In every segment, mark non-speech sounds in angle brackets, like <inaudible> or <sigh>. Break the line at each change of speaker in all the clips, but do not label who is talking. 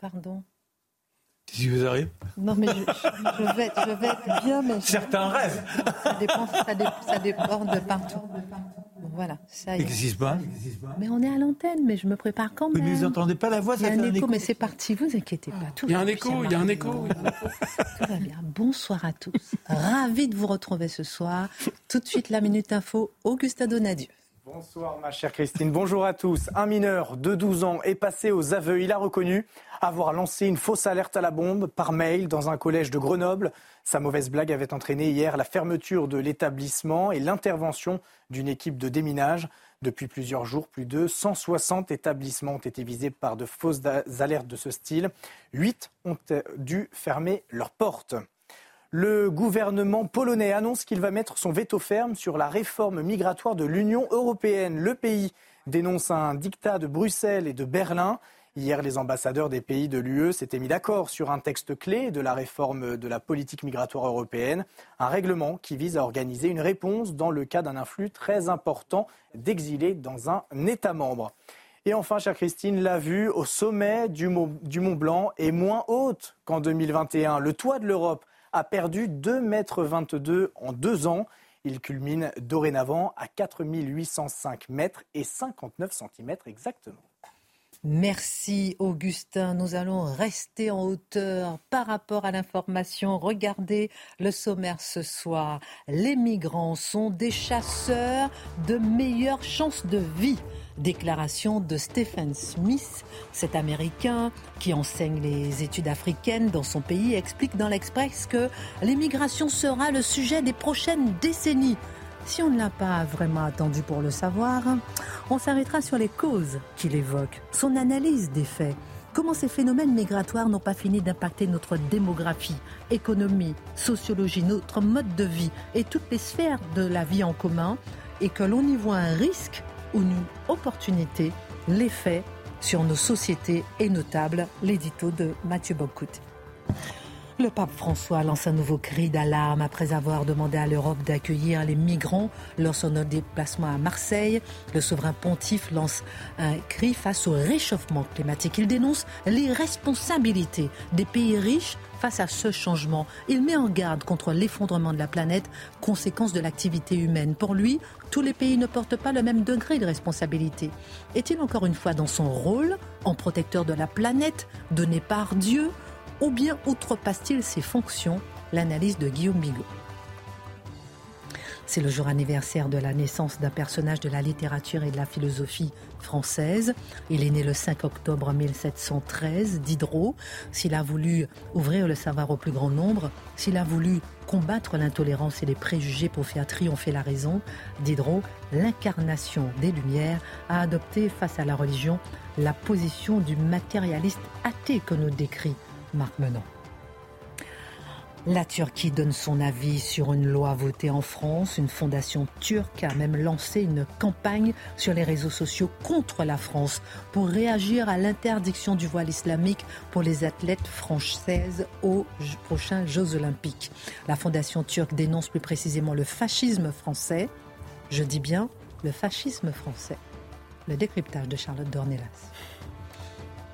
Pardon.
Qu'est-ce qui vous arrive
Non, mais je, je- je vais, je vais être bien, mais je-
Certains rêvent.
ça, dépend, ça, dé- ça déborde de partout. Bon, Voilà, ça y
Mais
est.
passe
Mais on est à l'antenne, mais je me prépare quand
Mais
même.
vous n'entendez pas la voix,
Il y
ça
a
fait
un
un
écho, mais c'est parti, vous inquiétez pas. Tout
Il y a
va
un
bien,
écho, il y a un écho.
Tout va bien. Bonsoir à tous. Ravi de vous retrouver ce soir. Tout de suite, la Minute Info, Augustin Donadieu.
Bonsoir ma chère Christine, bonjour à tous. Un mineur de 12 ans est passé aux aveux. Il a reconnu avoir lancé une fausse alerte à la bombe par mail dans un collège de Grenoble. Sa mauvaise blague avait entraîné hier la fermeture de l'établissement et l'intervention d'une équipe de déminage. Depuis plusieurs jours, plus de 160 établissements ont été visés par de fausses alertes de ce style. Huit ont euh, dû fermer leurs portes. Le gouvernement polonais annonce qu'il va mettre son veto ferme sur la réforme migratoire de l'Union européenne. Le pays dénonce un dictat de Bruxelles et de Berlin. Hier, les ambassadeurs des pays de l'UE s'étaient mis d'accord sur un texte clé de la réforme de la politique migratoire européenne, un règlement qui vise à organiser une réponse dans le cas d'un influx très important d'exilés dans un État membre. Et enfin, chère Christine, la vue au sommet du, Mo- du Mont Blanc est moins haute qu'en 2021. Le toit de l'Europe a perdu 2,22 mètres en deux ans. Il culmine dorénavant à 4805 mètres et 59 centimètres exactement.
Merci Augustin. Nous allons rester en hauteur par rapport à l'information. Regardez le sommaire ce soir. Les migrants sont des chasseurs de meilleures chances de vie. Déclaration de Stephen Smith, cet Américain qui enseigne les études africaines dans son pays, explique dans l'Express que l'immigration sera le sujet des prochaines décennies. Si on ne l'a pas vraiment attendu pour le savoir, on s'arrêtera sur les causes qu'il évoque, son analyse des faits, comment ces phénomènes migratoires n'ont pas fini d'impacter notre démographie, économie, sociologie, notre mode de vie et toutes les sphères de la vie en commun, et que l'on y voit un risque opportunité, l'effet sur nos sociétés est notable, l'édito de Mathieu Bocout. Le pape François lance un nouveau cri d'alarme après avoir demandé à l'Europe d'accueillir les migrants lors de son déplacement à Marseille. Le souverain pontife lance un cri face au réchauffement climatique. Il dénonce l'irresponsabilité des pays riches face à ce changement. Il met en garde contre l'effondrement de la planète, conséquence de l'activité humaine. Pour lui, tous les pays ne portent pas le même degré de responsabilité. Est-il encore une fois dans son rôle, en protecteur de la planète, donné par Dieu ou bien outrepasse-t-il ses fonctions? L'analyse de Guillaume Bigot. C'est le jour anniversaire de la naissance d'un personnage de la littérature et de la philosophie française. Il est né le 5 octobre 1713, Diderot. S'il a voulu ouvrir le savoir au plus grand nombre, s'il a voulu combattre l'intolérance et les préjugés pour faire triompher la raison, Diderot, l'incarnation des Lumières, a adopté face à la religion la position du matérialiste athée que nous décrit Marc Menon. La Turquie donne son avis sur une loi votée en France. Une fondation turque a même lancé une campagne sur les réseaux sociaux contre la France pour réagir à l'interdiction du voile islamique pour les athlètes françaises aux prochains Jeux olympiques. La fondation turque dénonce plus précisément le fascisme français. Je dis bien le fascisme français. Le décryptage de Charlotte Dornelas.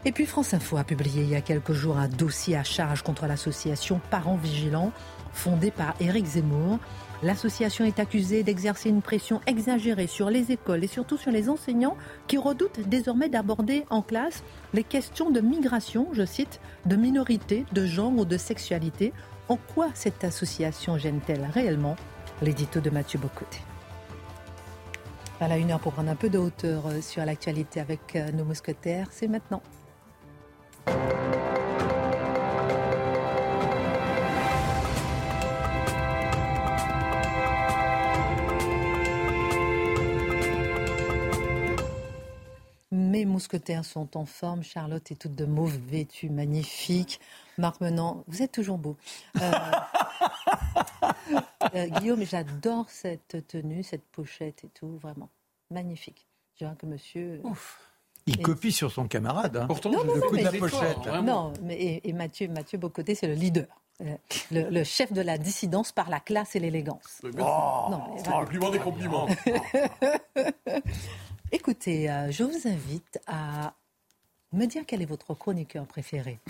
Et puis France Info a publié il y a quelques jours un dossier à charge contre l'association Parents Vigilants, fondée par Éric Zemmour. L'association est accusée d'exercer une pression exagérée sur les écoles et surtout sur les enseignants qui redoutent désormais d'aborder en classe les questions de migration, je cite, de minorité, de genre ou de sexualité. En quoi cette association gêne-t-elle réellement? L'édito de Mathieu Bocoté. Voilà une heure pour prendre un peu de hauteur euh, sur l'actualité avec euh, nos mousquetaires. C'est maintenant. Mes mousquetaires sont en forme. Charlotte est toute de mauve vêtue, magnifique. Marc Menant, vous êtes toujours beau. Euh, <laughs> euh, Guillaume, j'adore cette tenue, cette pochette et tout, vraiment. Magnifique. Je vois que monsieur.
Ouf. Il copie sur son camarade. Hein.
Pourtant, le coup de la pochette. non, mais et, Mathieu, Mathieu Bocoté, c'est le leader. Euh, le, chef de la dissidence par la classe et l'élégance.
Oh, non, voilà. des compliments. <laughs>
Écoutez, euh, je vous invite à me dire quel est votre chroniqueur préféré.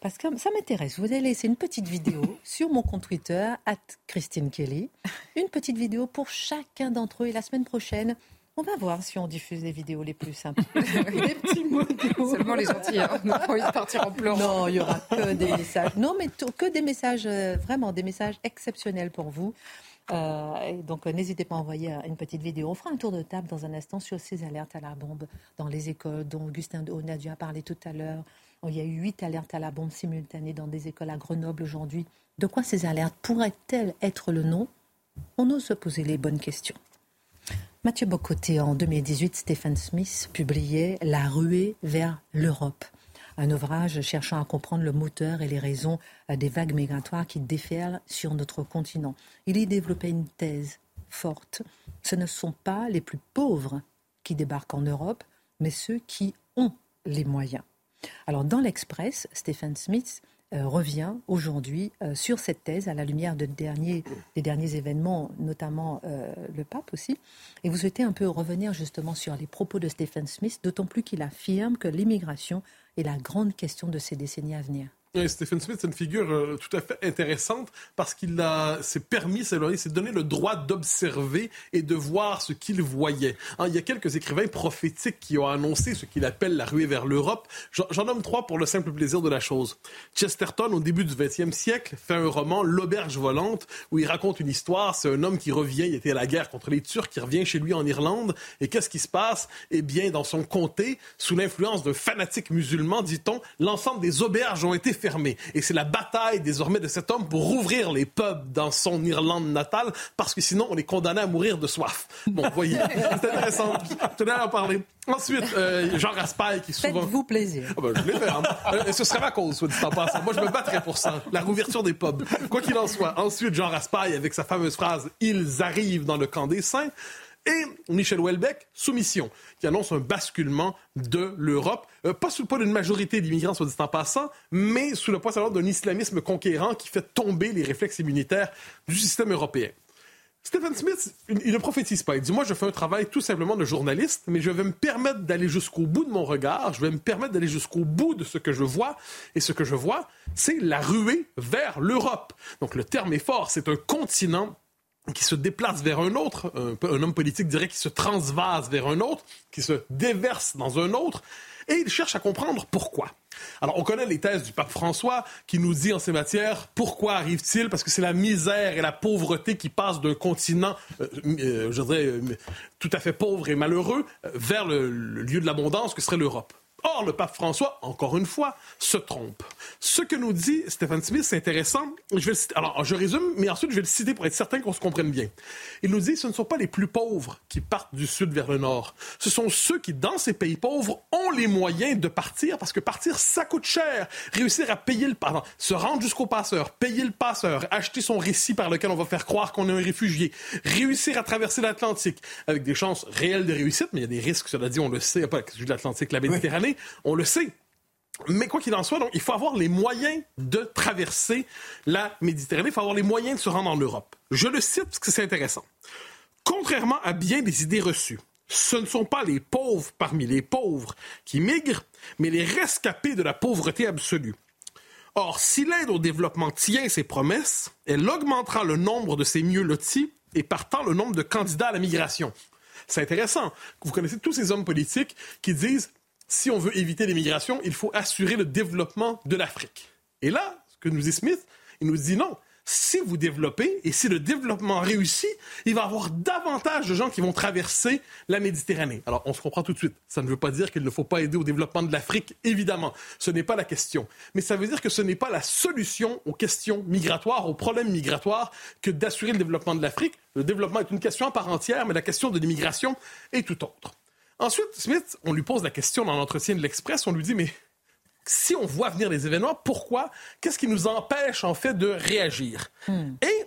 Parce que ça m'intéresse. Vous allez laisser une petite vidéo <laughs> sur mon compte Twitter, at Christine Kelly. Une petite vidéo pour chacun d'entre eux. Et la semaine prochaine, on va voir si on diffuse les vidéos les plus simples. <laughs> des
petits mots. Seulement les gentils. Hein. On n'a pas envie de partir en pleurant.
Non, il y aura que des messages. Non, mais que des messages, euh, vraiment des messages exceptionnels pour vous. Euh, donc, euh, n'hésitez pas à envoyer une petite vidéo. On fera un tour de table dans un instant sur ces alertes à la bombe dans les écoles, dont Augustin Onadia a parlé tout à l'heure. Il y a eu huit alertes à la bombe simultanées dans des écoles à Grenoble aujourd'hui. De quoi ces alertes pourraient-elles être le nom? On ose se poser les bonnes questions. Mathieu Bocoté, en 2018, Stephen Smith publiait La ruée vers l'Europe, un ouvrage cherchant à comprendre le moteur et les raisons euh, des vagues migratoires qui déferlent sur notre continent. Il y développait une thèse forte. Ce ne sont pas les plus pauvres qui débarquent en Europe, mais ceux qui ont les moyens. Alors dans l'Express, Stephen Smith revient aujourd'hui euh, sur cette thèse à la lumière de derniers, des derniers événements, notamment euh, le pape aussi. Et vous souhaitez un peu revenir justement sur les propos de Stephen Smith, d'autant plus qu'il affirme que l'immigration est la grande question de ces décennies à venir.
Stephen Smith, c'est une figure euh, tout à fait intéressante parce qu'il s'est permis, s'est donné le droit d'observer et de voir ce qu'il voyait. Hein, il y a quelques écrivains prophétiques qui ont annoncé ce qu'il appelle la ruée vers l'Europe. J'en nomme trois pour le simple plaisir de la chose. Chesterton, au début du 20e siècle, fait un roman, L'auberge volante, où il raconte une histoire. C'est un homme qui revient, il était à la guerre contre les Turcs, qui revient chez lui en Irlande. Et qu'est-ce qui se passe? Eh bien, dans son comté, sous l'influence d'un fanatique musulman, dit-on, l'ensemble des auberges ont été Et c'est la bataille désormais de cet homme pour rouvrir les pubs dans son Irlande natale, parce que sinon on est condamné à mourir de soif. Bon, voyez, <laughs> c'est intéressant. Je tenais à en parler. Ensuite, euh, Jean Raspail qui souvent...
Faites-vous plaisir.
Ah ben, je l'ai fait. Hein. Euh, ce serait ma cause, soit dit en passant. Moi, je me battrais pour ça. La rouverture des pubs. Quoi qu'il en soit. Ensuite, Jean Raspail avec sa fameuse phrase « Ils arrivent dans le camp des saints ». Et Michel Houellebecq, Soumission, qui annonce un basculement de l'Europe, euh, pas sous le poids d'une majorité d'immigrants, soit dit en passant, mais sous le poids d'un islamisme conquérant qui fait tomber les réflexes immunitaires du système européen. Stephen Smith, il ne prophétise pas. Il dit, moi, je fais un travail tout simplement de journaliste, mais je vais me permettre d'aller jusqu'au bout de mon regard, je vais me permettre d'aller jusqu'au bout de ce que je vois, et ce que je vois, c'est la ruée vers l'Europe. Donc le terme est fort, c'est un continent qui se déplace vers un autre, un, homme politique dirait qui se transvase vers un autre, qui se déverse dans un autre, et il cherche à comprendre pourquoi. Alors, on connaît les thèses du pape François qui nous dit en ces matières pourquoi arrive-t-il? Parce que c'est la misère et la pauvreté qui passent d'un continent, euh, euh, je dirais, euh, tout à fait pauvre et malheureux vers le lieu de l'abondance que serait l'Europe. Or, le pape François, encore une fois, se trompe. Ce que nous dit Stephen Smith, c'est intéressant. Je vais Alors, je résume, mais ensuite, je vais le citer pour être certain qu'on se comprenne bien. Il nous dit ce ne sont pas les plus pauvres qui partent du sud vers le nord. Ce sont ceux qui, dans ces pays pauvres, ont les moyens de partir parce que partir, ça coûte cher. Réussir à payer le... Pardon, se rendre jusqu'au passeur, payer le passeur, acheter son récit par lequel on va faire croire qu'on est un réfugié, réussir à traverser l'Atlantique avec des chances réelles de réussite, mais il y a des risques, cela dit, on le sait, pas l'Atlantique, la Méditerranée on le sait. Mais quoi qu'il en soit, il faut avoir les moyens de traverser la Méditerranée, il faut avoir les moyens de se rendre en Europe. Je le cite parce que c'est intéressant. Contrairement à bien des idées reçues, ce ne sont pas les pauvres parmi les pauvres qui migrent, mais les rescapés de la pauvreté absolue. Or, si l'aide au développement tient ses promesses, elle augmentera le nombre de ces mieux lotis et partant le nombre de candidats à la migration. C'est intéressant. Vous connaissez tous ces hommes politiques qui disent si on veut éviter l'immigration, il faut assurer le développement de l'Afrique. Et là, ce que nous dit Smith, il nous dit non. Si vous développez et si le développement réussit, il va y avoir davantage de gens qui vont traverser la Méditerranée. Alors, on se comprend tout de suite. Ça ne veut pas dire qu'il ne faut pas aider au développement de l'Afrique, évidemment. Ce n'est pas la question. Mais ça veut dire que ce n'est pas la solution aux questions migratoires, aux problèmes migratoires, que d'assurer le développement de l'Afrique. Le développement est une question à part entière, mais la question de l'immigration est tout autre. Ensuite, Smith, on lui pose la question dans l'entretien de l'Express, on lui dit, mais si on voit venir les événements, pourquoi? Qu'est-ce qui nous empêche, en fait, de réagir? Et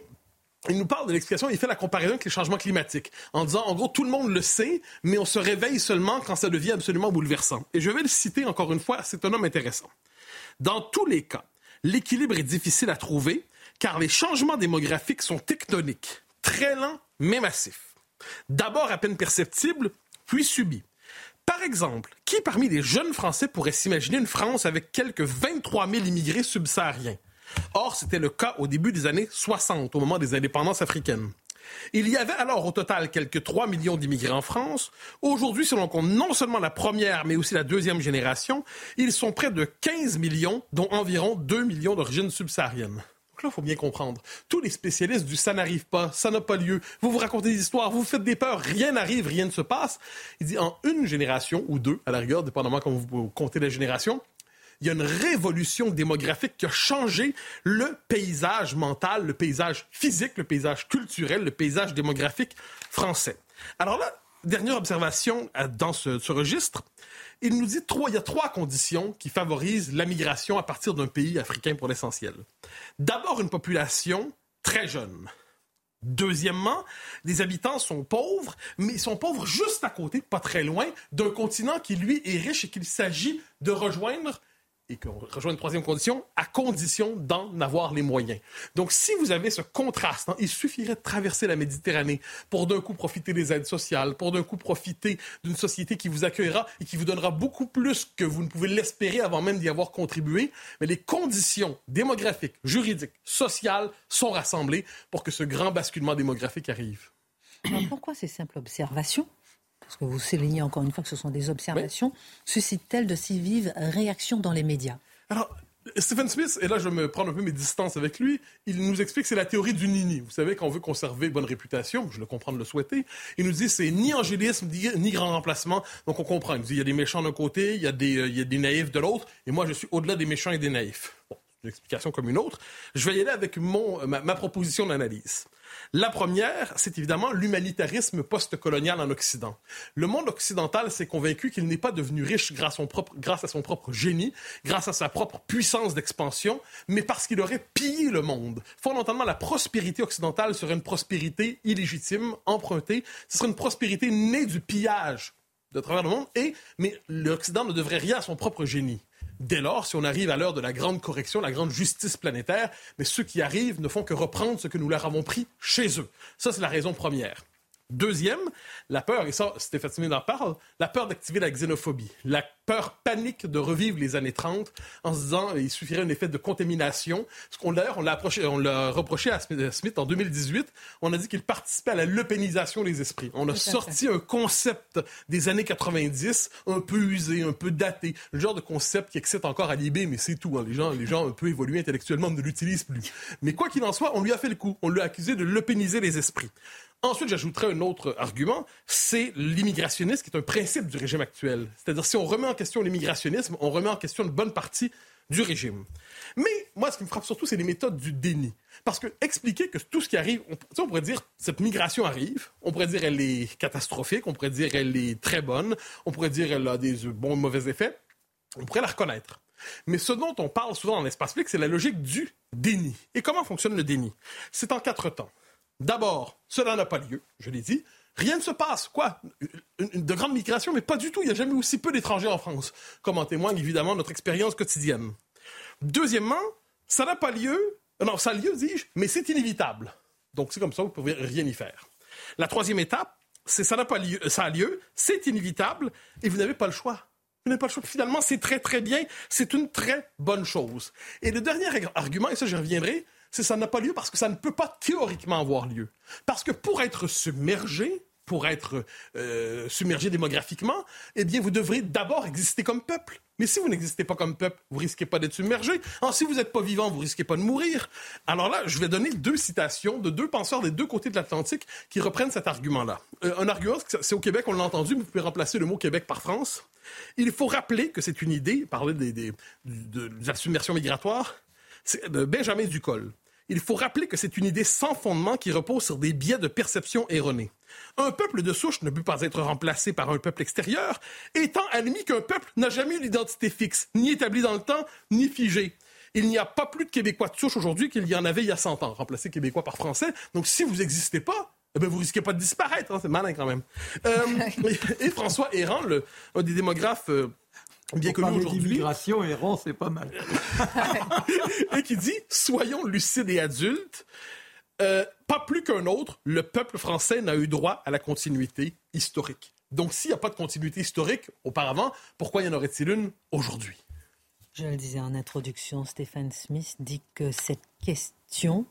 il nous parle de l'explication, il fait la comparaison avec les changements climatiques, en disant, en gros, tout le monde le sait, mais on se réveille seulement quand ça devient absolument bouleversant. Et je vais le citer encore une fois, c'est un homme intéressant. Dans tous les cas, l'équilibre est difficile à trouver, car les changements démographiques sont tectoniques, très lents, mais massifs. D'abord à peine perceptibles, puis subis. Par exemple, qui parmi les jeunes Français pourrait s'imaginer une France avec quelques 23 000 immigrés subsahariens? Or, c'était le cas au début des années 60, au moment des indépendances africaines. Il y avait alors au total quelques 3 millions d'immigrés en France. Aujourd'hui, selon compte non seulement la première, mais aussi la deuxième génération, ils sont près de 15 millions, dont environ 2 millions d'origine subsaharienne. Il faut bien comprendre. Tous les spécialistes du ça n'arrive pas, ça n'a pas lieu, vous vous racontez des histoires, vous vous faites des peurs, rien n'arrive, rien ne se passe. Il dit en une génération, ou deux, à la rigueur, dépendamment comment vous comptez la génération, il y a une révolution démographique qui a changé le paysage mental, le paysage physique, le paysage culturel, le paysage démographique français. Alors là, dernière observation euh, dans ce registre, il nous dit trois, il y a trois conditions qui favorisent la migration à partir d'un pays africain pour l'essentiel. D'abord, une population très jeune. Deuxièmement, les habitants sont pauvres, mais ils sont pauvres juste à côté, pas très loin, d'un continent qui, lui, est riche et qu'il s'agit de rejoindre et qu'on rejoint une troisième condition, à condition d'en avoir les moyens. Donc, si vous avez ce contraste, hein, il suffirait de traverser la Méditerranée pour d'un coup profiter des aides sociales, pour d'un coup profiter d'une société qui vous accueillera et qui vous donnera beaucoup plus que vous ne pouvez l'espérer avant même d'y avoir contribué. Mais les conditions démographiques, juridiques, sociales sont rassemblées pour que ce grand basculement démographique arrive.
Pourquoi ces simples observations parce que vous soulignez encore une fois que ce sont des observations, suscitent-elles de si vives réactions dans les médias?
Alors, Stephen Smith, et là je me prends un peu mes distances avec lui, il nous explique que c'est la théorie du nini. Vous savez, qu'on veut conserver bonne réputation, je le comprends de le souhaiter, il nous dit c'est ni angélisme, ni grand remplacement, donc on comprend. Il nous dit il y a des méchants d'un côté, il y, a des, euh, il y a des naïfs de l'autre, et moi je suis au-delà des méchants et des naïfs. Bon, une explication comme une autre. Je vais y aller avec mon, ma, ma proposition d'analyse. La première, c'est évidemment l'humanitarisme post-colonial en Occident. Le monde occidental s'est convaincu qu'il n'est pas devenu riche grâce, son propre, grâce à son propre génie, grâce à sa propre puissance d'expansion, mais parce qu'il aurait pillé le monde. Fondamentalement, la prospérité occidentale serait une prospérité illégitime, empruntée. Ce serait une prospérité née du pillage de travers le monde, et, mais l'Occident ne devrait rien à son propre génie. Dès lors, si on arrive à l'heure de la grande correction, la grande justice planétaire, mais ceux qui arrivent ne font que reprendre ce que nous leur avons pris chez eux. Ça, c'est la raison première. Deuxième, la peur, et ça, Stéphane Smith en parle, la peur d'activer la xénophobie, la peur panique de revivre les années 30 en se disant il suffirait un effet de contamination. Ce qu'on d'ailleurs, on l'a, on l'a reproché à Smith en 2018. On a dit qu'il participait à la lepénisation des esprits. On a sorti un concept des années 90, un peu usé, un peu daté, le genre de concept qui excite encore à l'IB, mais c'est tout. Hein. Les, gens, les gens un peu évolués intellectuellement ne l'utilisent plus. Mais quoi qu'il en soit, on lui a fait le coup. On l'a accusé de lepéniser les esprits. Ensuite, j'ajouterai un autre argument, c'est l'immigrationnisme, qui est un principe du régime actuel. C'est-à-dire, si on remet en question l'immigrationnisme, on remet en question une bonne partie du régime. Mais moi, ce qui me frappe surtout, c'est les méthodes du déni. Parce que expliquer que tout ce qui arrive, on, on pourrait dire, cette migration arrive, on pourrait dire elle est catastrophique, on pourrait dire elle est très bonne, on pourrait dire elle a des bons ou mauvais effets, on pourrait la reconnaître. Mais ce dont on parle souvent dans l'espace public, c'est la logique du déni. Et comment fonctionne le déni? C'est en quatre temps. D'abord, cela n'a pas lieu, je l'ai dit. Rien ne se passe. Quoi? Une, De grandes migrations, mais pas du tout. Il n'y a jamais aussi peu d'étrangers en France, comme en témoigne évidemment notre expérience quotidienne. Deuxièmement, ça n'a pas lieu. Non, ça a lieu, dis-je, mais c'est inévitable. Donc c'est comme ça, vous ne pouvez rien y faire. La troisième étape, c'est ça n'a pas lieu, ça a lieu, c'est inévitable, et vous n'avez pas le choix. Vous n'avez pas le choix. Finalement, c'est très très bien, c'est une très bonne chose. Et le dernier argument, et ça j'y reviendrai, c'est ça n'a pas lieu parce que ça ne peut pas théoriquement avoir lieu. Parce que pour être submergé, pour être euh, submergé démographiquement, eh bien, vous devrez d'abord exister comme peuple. Mais si vous n'existez pas comme peuple, vous risquez pas d'être submergé. Si vous n'êtes pas vivant, vous risquez pas de mourir. Alors là, je vais donner deux citations de deux penseurs des deux côtés de l'Atlantique qui reprennent cet argument-là. Euh, un argument, c'est au Québec, on l'a entendu, mais vous pouvez remplacer le mot Québec par France. Il faut rappeler que c'est une idée, parler des, de, la submersion migratoire, Benjamin Ducol il faut rappeler que c'est une idée sans fondement qui repose sur des biais de perception erronés. Un peuple de souche ne peut pas être remplacé par un peuple extérieur, étant admis qu'un peuple n'a jamais eu d'identité fixe, ni établie dans le temps, ni figée. Il n'y a pas plus de Québécois de souche aujourd'hui qu'il y en avait il y a 100 ans, remplacer Québécois par Français. Donc si vous n'existez pas, eh ben, vous risquez pas de disparaître. Hein, c'est malin quand même. Euh, <laughs> et, François Errand, le, un des démographes euh, bien connu aujourd'hui.
L'immigration errant, c'est pas mal. <laughs>
et qui dit soyons lucides et adultes. Euh, pas plus qu'un autre, le peuple français n'a eu droit à la continuité historique. Donc, s'il n'y a pas de continuité historique auparavant, pourquoi y en aurait-il une aujourd'hui?
Je le disais en introduction, Stéphane Smith dit que cette question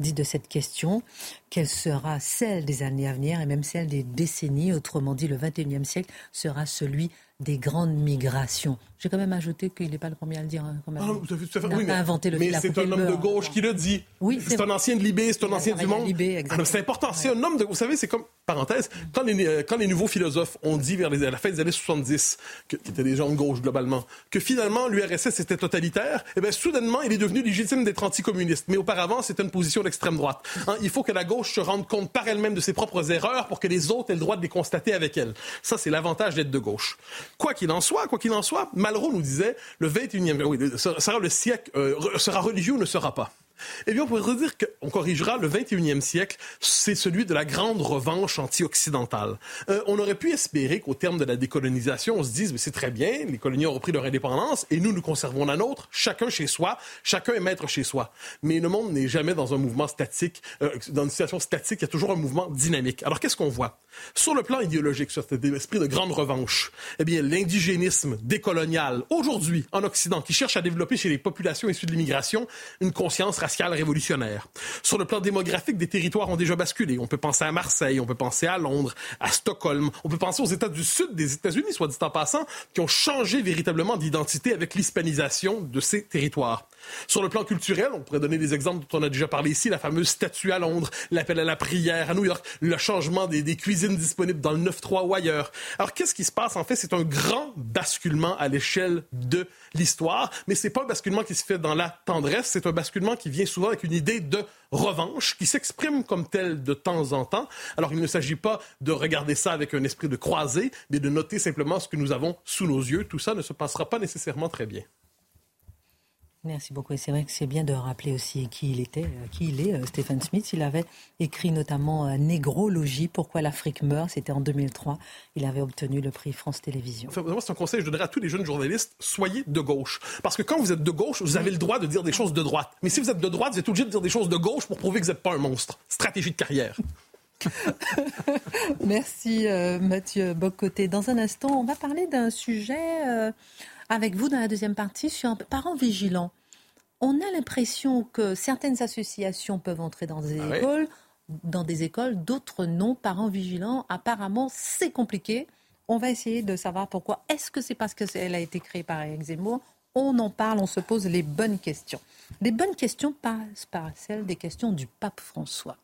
dit de cette question qu'elle sera celle des années à venir et même celle des décennies. Autrement dit, le 21e siècle sera celui des grandes migrations. J'ai quand même ajouté qu'il n'est pas le premier à le dire. Hein, quand même. Ah,
il n'a pas inventé le Mais c'est un homme de gauche qui le dit. Oui, c'est un ancien de Libé, c'est un ancien du monde. Ah, c'est important. C'est un homme de. Vous savez, c'est comme parenthèse. Quand les, euh, quand les nouveaux philosophes ont dit vers les, à la fin des années 70, que, qui étaient des gens de gauche globalement, que finalement l'URSS était totalitaire, eh bien soudainement il est devenu légitime d'être anticommuniste. Mais auparavant c'était une position d'extrême droite. Hein, il faut que la gauche se rende compte par elle-même de ses propres erreurs pour que les autres aient le droit de les constater avec elle. Ça c'est l'avantage d'être de gauche. Quoi qu'il en soit, quoi qu'il en soit, Malraux nous disait le 21e, oui, sera le siècle, euh, sera religieux ou ne sera pas. Eh bien, on pourrait dire qu'on corrigera le 21e siècle, c'est celui de la grande revanche anti-occidentale. Euh, on aurait pu espérer qu'au terme de la décolonisation, on se dise, mais c'est très bien, les colonies ont repris leur indépendance et nous, nous conservons la nôtre, chacun chez soi, chacun est maître chez soi. Mais le monde n'est jamais dans un mouvement statique, euh, dans une situation statique, il y a toujours un mouvement dynamique. Alors, qu'est-ce qu'on voit? Sur le plan idéologique, sur cet esprit de grande revanche, eh bien, l'indigénisme décolonial, aujourd'hui, en Occident, qui cherche à développer chez les populations issues de l'immigration une conscience révolutionnaire. Sur le plan démographique, des territoires ont déjà basculé. On peut penser à Marseille, on peut penser à Londres, à Stockholm, on peut penser aux États du Sud des États-Unis, soit dit en passant, qui ont changé véritablement d'identité avec l'hispanisation de ces territoires. Sur le plan culturel, on pourrait donner des exemples dont on a déjà parlé ici, la fameuse statue à Londres, l'appel à la prière à New York, le changement des, cuisines disponibles dans le 9-3 ou ailleurs. Alors, qu'est-ce qui se passe? En fait, c'est un grand basculement à l'échelle de l'histoire, mais c'est pas un basculement qui se fait dans la tendresse, c'est un basculement qui vient souvent avec une idée de revanche qui s'exprime comme telle de temps en temps. Alors il ne s'agit pas de regarder ça avec un esprit de croisée, mais de noter simplement ce que nous avons sous nos yeux. Tout ça ne se passera pas nécessairement très bien.
Merci beaucoup. Et c'est vrai que c'est bien de rappeler aussi qui il était, euh, qui il est, euh, Stephen Smith. Il avait écrit notamment euh, Négrologie, Pourquoi l'Afrique meurt. C'était en 2003. Il avait obtenu le prix France Télévisions.
Enfin, c'est un conseil que je donnerais à tous les jeunes journalistes. Soyez de gauche. Parce que quand vous êtes de gauche, vous avez le droit de dire des choses de droite. Mais si vous êtes de droite, vous êtes obligé de dire des choses de gauche pour prouver que vous n'êtes pas un monstre. Stratégie de carrière. <laughs>
Merci Mathieu Bocoté. Dans un instant, on va parler d'un sujet avec vous dans la deuxième partie sur un parent vigilant. On a l'impression que certaines associations peuvent entrer dans des ah écoles, dans des écoles, d'autres non. Parents vigilants, apparemment, c'est compliqué. On va essayer de savoir pourquoi. Est-ce que c'est parce qu'elle a été créée par Eric Zemmour? On en parle, on se pose les bonnes questions. Les bonnes questions passent par celles des questions du pape François.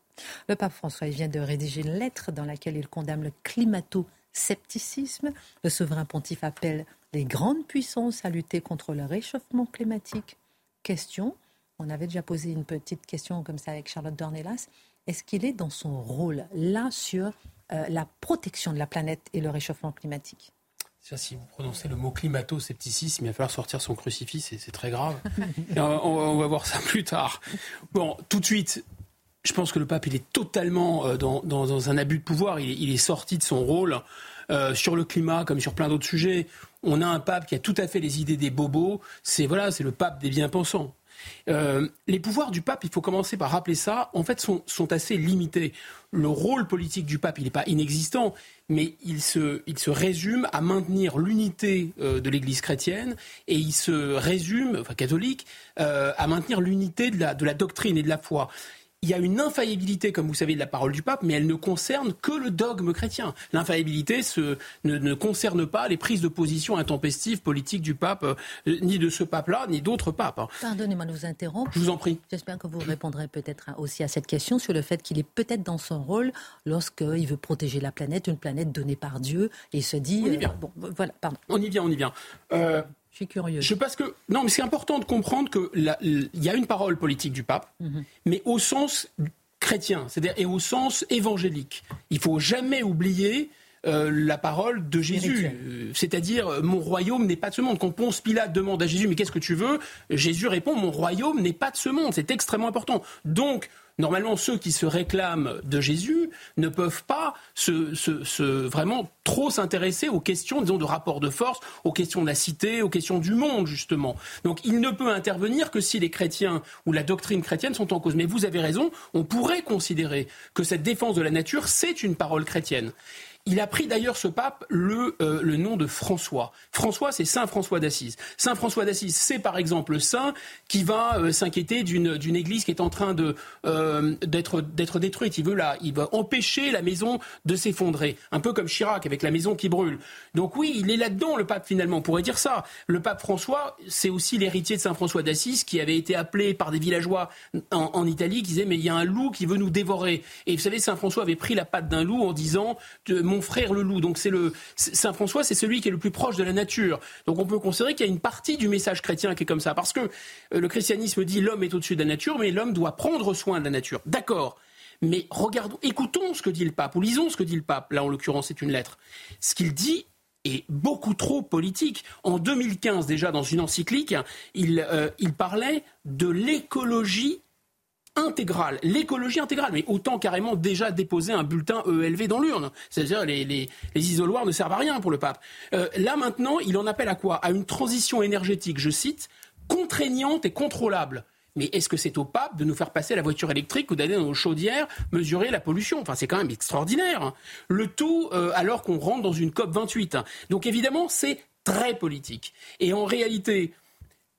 Le pape François vient de rédiger une lettre dans laquelle il condamne le climato-scepticisme. Le souverain pontife appelle les grandes puissances à lutter contre le réchauffement climatique. Question, on avait déjà posé une petite question comme ça avec Charlotte Dornelas, est-ce qu'il est dans son rôle là sur euh, la protection de la planète et le réchauffement climatique?
Si vous prononcez le mot climato-scepticisme, il va falloir sortir son crucifix, c'est très grave. <laughs> on, va voir ça plus tard. Bon, tout de suite, je pense que le pape, il est totalement euh, dans, un abus de pouvoir. Il est, sorti de son rôle euh, sur le climat, comme sur plein d'autres sujets on a un pape qui a tout à fait les idées des bobos. C'est voilà, c'est le pape des bien-pensants. Euh, les pouvoirs du pape, il faut commencer par rappeler ça, en fait, sont, assez limités. Le rôle politique du pape, il n'est pas inexistant, mais il se, il se résume à maintenir l'unité euh, de l'Église chrétienne et il se résume, enfin catholique, euh, à maintenir l'unité de la, de la doctrine et de la foi il y a une infaillibilité, comme vous savez, de la parole du pape, mais elle ne concerne que le dogme chrétien. L'infaillibilité ne, concerne pas les prises de position intempestives politiques du pape, euh, ni de ce pape-là, ni d'autres papes. Hein.
Pardonnez-moi de vous interrompre.
Je vous en prie.
J'espère que vous répondrez peut-être aussi à cette question sur le fait qu'il est peut-être dans son rôle lorsqu'il veut protéger la planète, une planète donnée par Dieu, et il se dit...
On y vient.
Euh, bon, voilà, pardon.
On y vient, on y vient. Euh,
Je suis.
Je pense que non, mais c'est important de comprendre qu'il y a une parole politique du pape, mhm. mais au sens chrétien, c'est-à-dire et au sens évangélique. Il faut jamais oublier euh, la parole de Jésus. Euh, c'est-à-dire, euh, mon royaume n'est pas de ce monde. Quand Ponce Pilate demande à Jésus, mais qu'est-ce que tu veux? Jésus répond, mon royaume n'est pas de ce monde. C'est extrêmement important. Donc, normalement, ceux qui se réclament de Jésus ne peuvent pas se, vraiment trop s'intéresser aux questions, disons, de rapport de force, aux questions de la cité, aux questions du monde, justement. Donc, il ne peut intervenir que si les chrétiens ou la doctrine chrétienne sont en cause. Mais vous avez raison, on pourrait considérer que cette défense de la nature, c'est une parole chrétienne. Il a pris d'ailleurs ce pape le, euh, le nom de François. François, c'est Saint François d'Assise. Saint François d'Assise, c'est par exemple le saint qui va euh, s'inquiéter d'une, église qui est en train euh, d'être, détruite. Il veut là, il va empêcher la maison de s'effondrer. Un peu comme Chirac avec la maison qui brûle. Donc oui, il est là-dedans, le pape, finalement. On pourrait dire ça. Le pape François, c'est aussi l'héritier de Saint François d'Assise qui avait été appelé par des villageois en Italie qui disaient, mais il y a un loup qui veut nous dévorer. Et vous savez, Saint François avait pris la patte d'un loup en disant, mon frère le loup. Donc c'est le Saint François, c'est celui qui est le plus proche de la nature. Donc on peut considérer qu'il y a une partie du message chrétien qui est comme ça, parce que euh, le christianisme dit l'homme est au-dessus de la nature, mais l'homme doit prendre soin de la nature. D'accord. Mais regardons, écoutons ce que dit le pape, ou lisons ce que dit le pape. Là, en l'occurrence, c'est une lettre. Ce qu'il dit est beaucoup trop politique. En 2015, déjà, dans une encyclique, il, euh, il parlait de l'écologie intégrale, l'écologie intégrale, mais autant carrément déjà déposer un bulletin ELV dans l'urne. C'est-à-dire les, les, les, isoloirs ne servent à rien pour le pape. Euh, là maintenant, il en appelle à quoi? À une transition énergétique, je cite, contraignante et contrôlable. Mais est-ce que c'est au pape de nous faire passer la voiture électrique ou d'aller dans nos chaudières mesurer la pollution? Enfin, c'est quand même extraordinaire. Hein. Le tout euh, alors qu'on rentre dans une COP 28. Donc évidemment, c'est très politique. Et en réalité,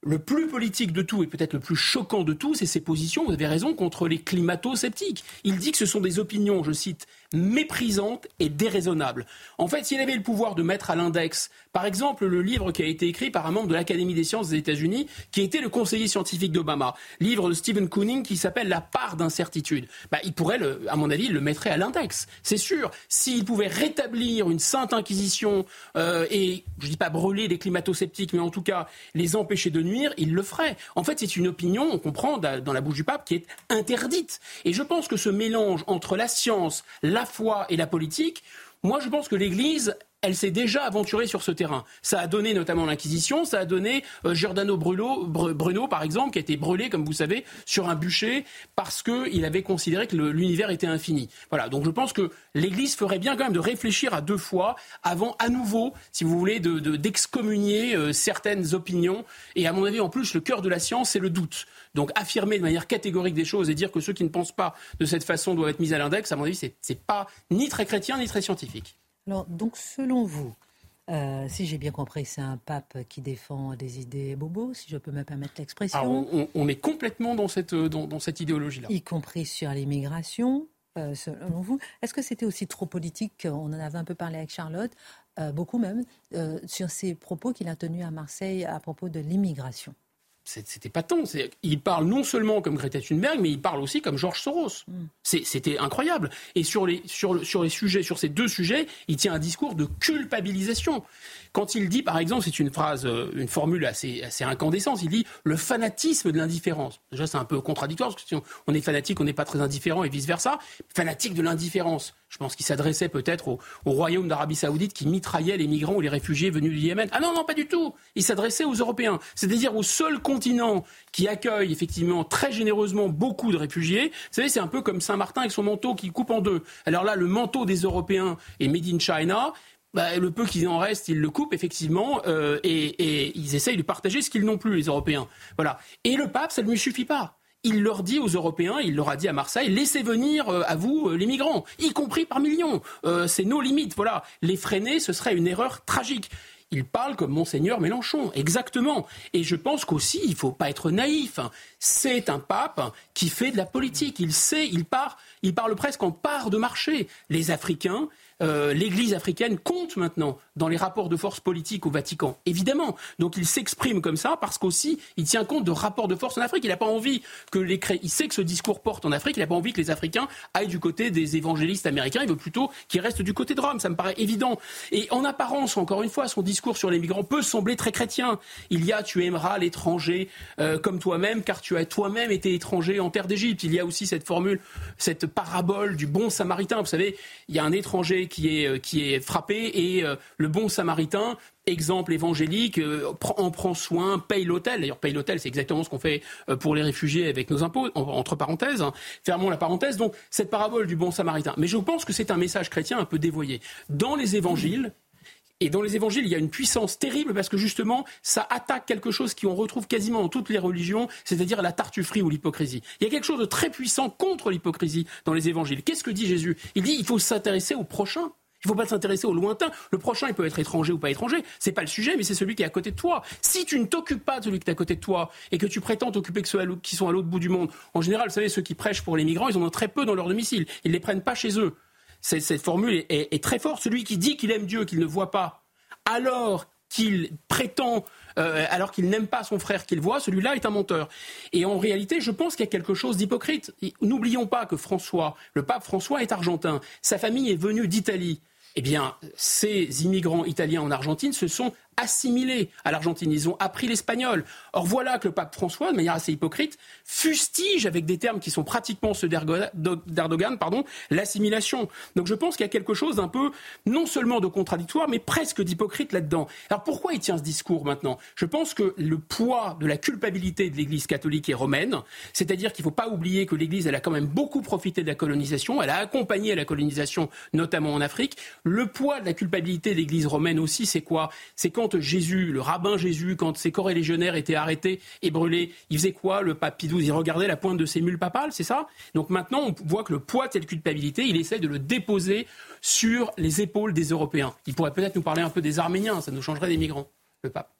le plus politique de tout et peut-être le plus choquant de tout, c'est ses positions, vous avez raison, contre les climato-sceptiques. Il dit que ce sont des opinions, je cite, méprisante et déraisonnable. En fait, s'il avait le pouvoir de mettre à l'index, par exemple, le livre qui a été écrit par un membre de l'Académie des sciences des États-Unis, qui était le conseiller scientifique d'Obama, livre de Stephen Kooning qui s'appelle La part d'incertitude, bah, il pourrait, à mon avis, le mettrait à l'index. C'est sûr. S'il pouvait rétablir une sainte inquisition euh, et, je dis pas brûler les climato-sceptiques, mais en tout cas les empêcher de nuire, il le ferait. En fait, c'est une opinion, on comprend, dans la bouche du pape, qui est interdite. Et je pense que ce mélange entre la science, la la foi et la politique, moi je pense que l'Église, elle s'est déjà aventurée sur ce terrain. Ça a donné notamment l'Inquisition, ça a donné euh, Giordano Bruno, Bruno, par exemple, qui a été brûlé, comme vous savez, sur un bûcher parce qu'il avait considéré que l'univers était infini. Voilà, donc je pense que l'Église ferait bien quand même de réfléchir à deux fois avant, à nouveau, si vous voulez, d'excommunier de, euh, certaines opinions. Et à mon avis, en plus, le cœur de la science, c'est le doute. Donc affirmer de manière catégorique des choses et dire que ceux qui ne pensent pas de cette façon doivent être mis à l'index, à mon avis, c'est pas ni très chrétien ni très scientifique.
Alors, donc, selon vous, euh, si j'ai bien compris, c'est un pape qui défend des idées bobos, si je peux me permettre l'expression.
On, est complètement dans cette, dans, cette idéologie-là.
Y compris sur l'immigration, euh, selon vous. Est-ce que c'était aussi trop politique On en avait un peu parlé avec Charlotte, euh, beaucoup même, sur ces propos qu'il a tenus à Marseille à propos de l'immigration?
C'était pas tant. Il parle non seulement comme Greta Thunberg, mais il parle aussi comme George Soros. Mm. C'était incroyable. Et sur les, sur, sur les sujets, sur ces deux sujets, il tient un discours de culpabilisation. Quand il dit, par exemple, c'est une phrase, euh, une formule assez, assez incandescente, il dit le fanatisme de l'indifférence. Déjà, c'est un peu contradictoire, parce que si on est fanatique, on n'est pas très indifférent, et vice-versa. Fanatique de l'indifférence. Je pense qu'il s'adressait peut-être au, royaume d'Arabie Saoudite qui mitraillait les migrants ou les réfugiés venus du Yémen. Ah non, non, pas du tout. Il s'adressait aux Européens. C'est-à-dire au seul continent qui accueille effectivement très généreusement beaucoup de réfugiés. Vous savez, c'est un peu comme Saint-Martin avec son manteau qui coupe en deux. Alors là, le manteau des Européens est made in China. Bah, le peu qu'il en reste, ils le coupent effectivement euh, et, ils essayent de partager ce qu'ils n'ont plus, les Européens. Voilà. Et le pape, ça ne lui suffit pas. Il leur dit aux Européens, il leur a dit à Marseille, laissez venir euh, à vous euh, les migrants, y compris par millions. c'est nos limites. Voilà. Les freiner, ce serait une erreur tragique. Il parle comme monseigneur Mélenchon, exactement. Et je pense qu'aussi, il ne faut pas être naïf. C'est un pape qui fait de la politique. Il sait, part, il parle presque en part de marché. Les Africains, euh, l'Église africaine compte maintenant dans les rapports de force politiques au Vatican, évidemment. Donc il s'exprime comme ça parce qu'aussi il tient compte de rapports de force en Afrique. Il n'a pas envie que les il sait que ce discours porte en Afrique. Il n'a pas envie que les Africains aillent du côté des évangélistes américains. Il veut plutôt qu'ils restent du côté de Rome. Ça me paraît évident. Et en apparence, encore une fois, son discours sur les migrants peut sembler très chrétien. Il y a tu aimeras l'étranger euh, comme toi-même, car tu as toi-même été étranger en terre d'Égypte. Il y a aussi cette formule, cette parabole du bon samaritain. Vous savez, il y a un étranger qui est, euh, qui est frappé et euh, le bon samaritain exemple évangélique, en prend soin, paye l'hôtel. D'ailleurs, paye l'hôtel, c'est exactement ce qu'on fait pour les réfugiés avec nos impôts, entre parenthèses. Fermons la parenthèse. Donc, cette parabole du bon samaritain. Mais je pense que c'est un message chrétien un peu dévoyé. Dans les évangiles, et dans les évangiles, il y a une puissance terrible parce que justement, ça attaque quelque chose qu'on retrouve quasiment dans toutes les religions, c'est-à-dire la tartufferie ou l'hypocrisie. Il y a quelque chose de très puissant contre l'hypocrisie dans les évangiles. Qu'est-ce que dit Jésus? Il dit il faut s'intéresser au prochain. Il ne faut pas s'intéresser au lointain. Le prochain, il peut être étranger ou pas étranger. C'est pas le sujet, mais c'est celui qui est à côté de toi. Si tu ne t'occupes pas de celui qui est à côté de toi et que tu prétends t'occuper que ceux qui sont à l'autre bout du monde, en général, vous savez, ceux qui prêchent pour les migrants, ils en ont très peu dans leur domicile. Ils ne les prennent pas chez eux. Cette, formule est, très forte. Celui qui dit qu'il aime Dieu, qu'il ne voit pas, alors qu'il prétend, euh, alors qu'il n'aime pas son frère qu'il voit, celui-là est un menteur. Et en réalité, je pense qu'il y a quelque chose d'hypocrite. N'oublions pas que François, le pape François est argentin. Sa famille est venue d'Italie. Eh bien, ces immigrants italiens en Argentine se sont assimilés à l'Argentine. Ils ont appris l'espagnol. Or voilà que le pape François, de manière assez hypocrite, fustige avec des termes qui sont pratiquement ceux d'Erdogan, pardon, l'assimilation. Donc je pense qu'il y a quelque chose d'un peu, non seulement de contradictoire, mais presque d'hypocrite là-dedans. Alors pourquoi il tient ce discours maintenant? Je pense que le poids de la culpabilité de l'Église catholique et romaine, c'est-à-dire qu'il ne faut pas oublier que l'Église, elle a quand même beaucoup profité de la colonisation, elle a accompagné la colonisation, notamment en Afrique. Le poids de la culpabilité de l'Église romaine aussi, c'est quoi? C'est Jésus, le rabbin Jésus, quand ses corps légionnaires étaient arrêtés et brûlés, il faisait quoi le pape Pie Il regardait la pointe de ses mules papales, c'est ça? Donc maintenant, on voit que le poids de cette culpabilité, il essaie de le déposer sur les épaules des Européens. Il pourrait peut-être nous parler un peu des Arméniens, ça nous changerait des migrants, le pape.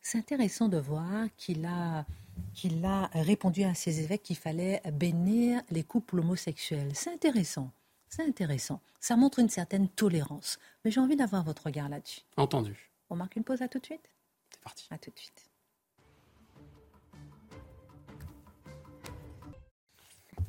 C'est intéressant de voir qu'il a qu'il a répondu à ses évêques qu'il fallait bénir les couples homosexuels. C'est intéressant. C'est intéressant. Ça montre une certaine tolérance. Mais j'ai envie d'avoir votre regard là-dessus.
Entendu.
On marque une pause, à tout de suite?
C'est parti.
À tout de suite.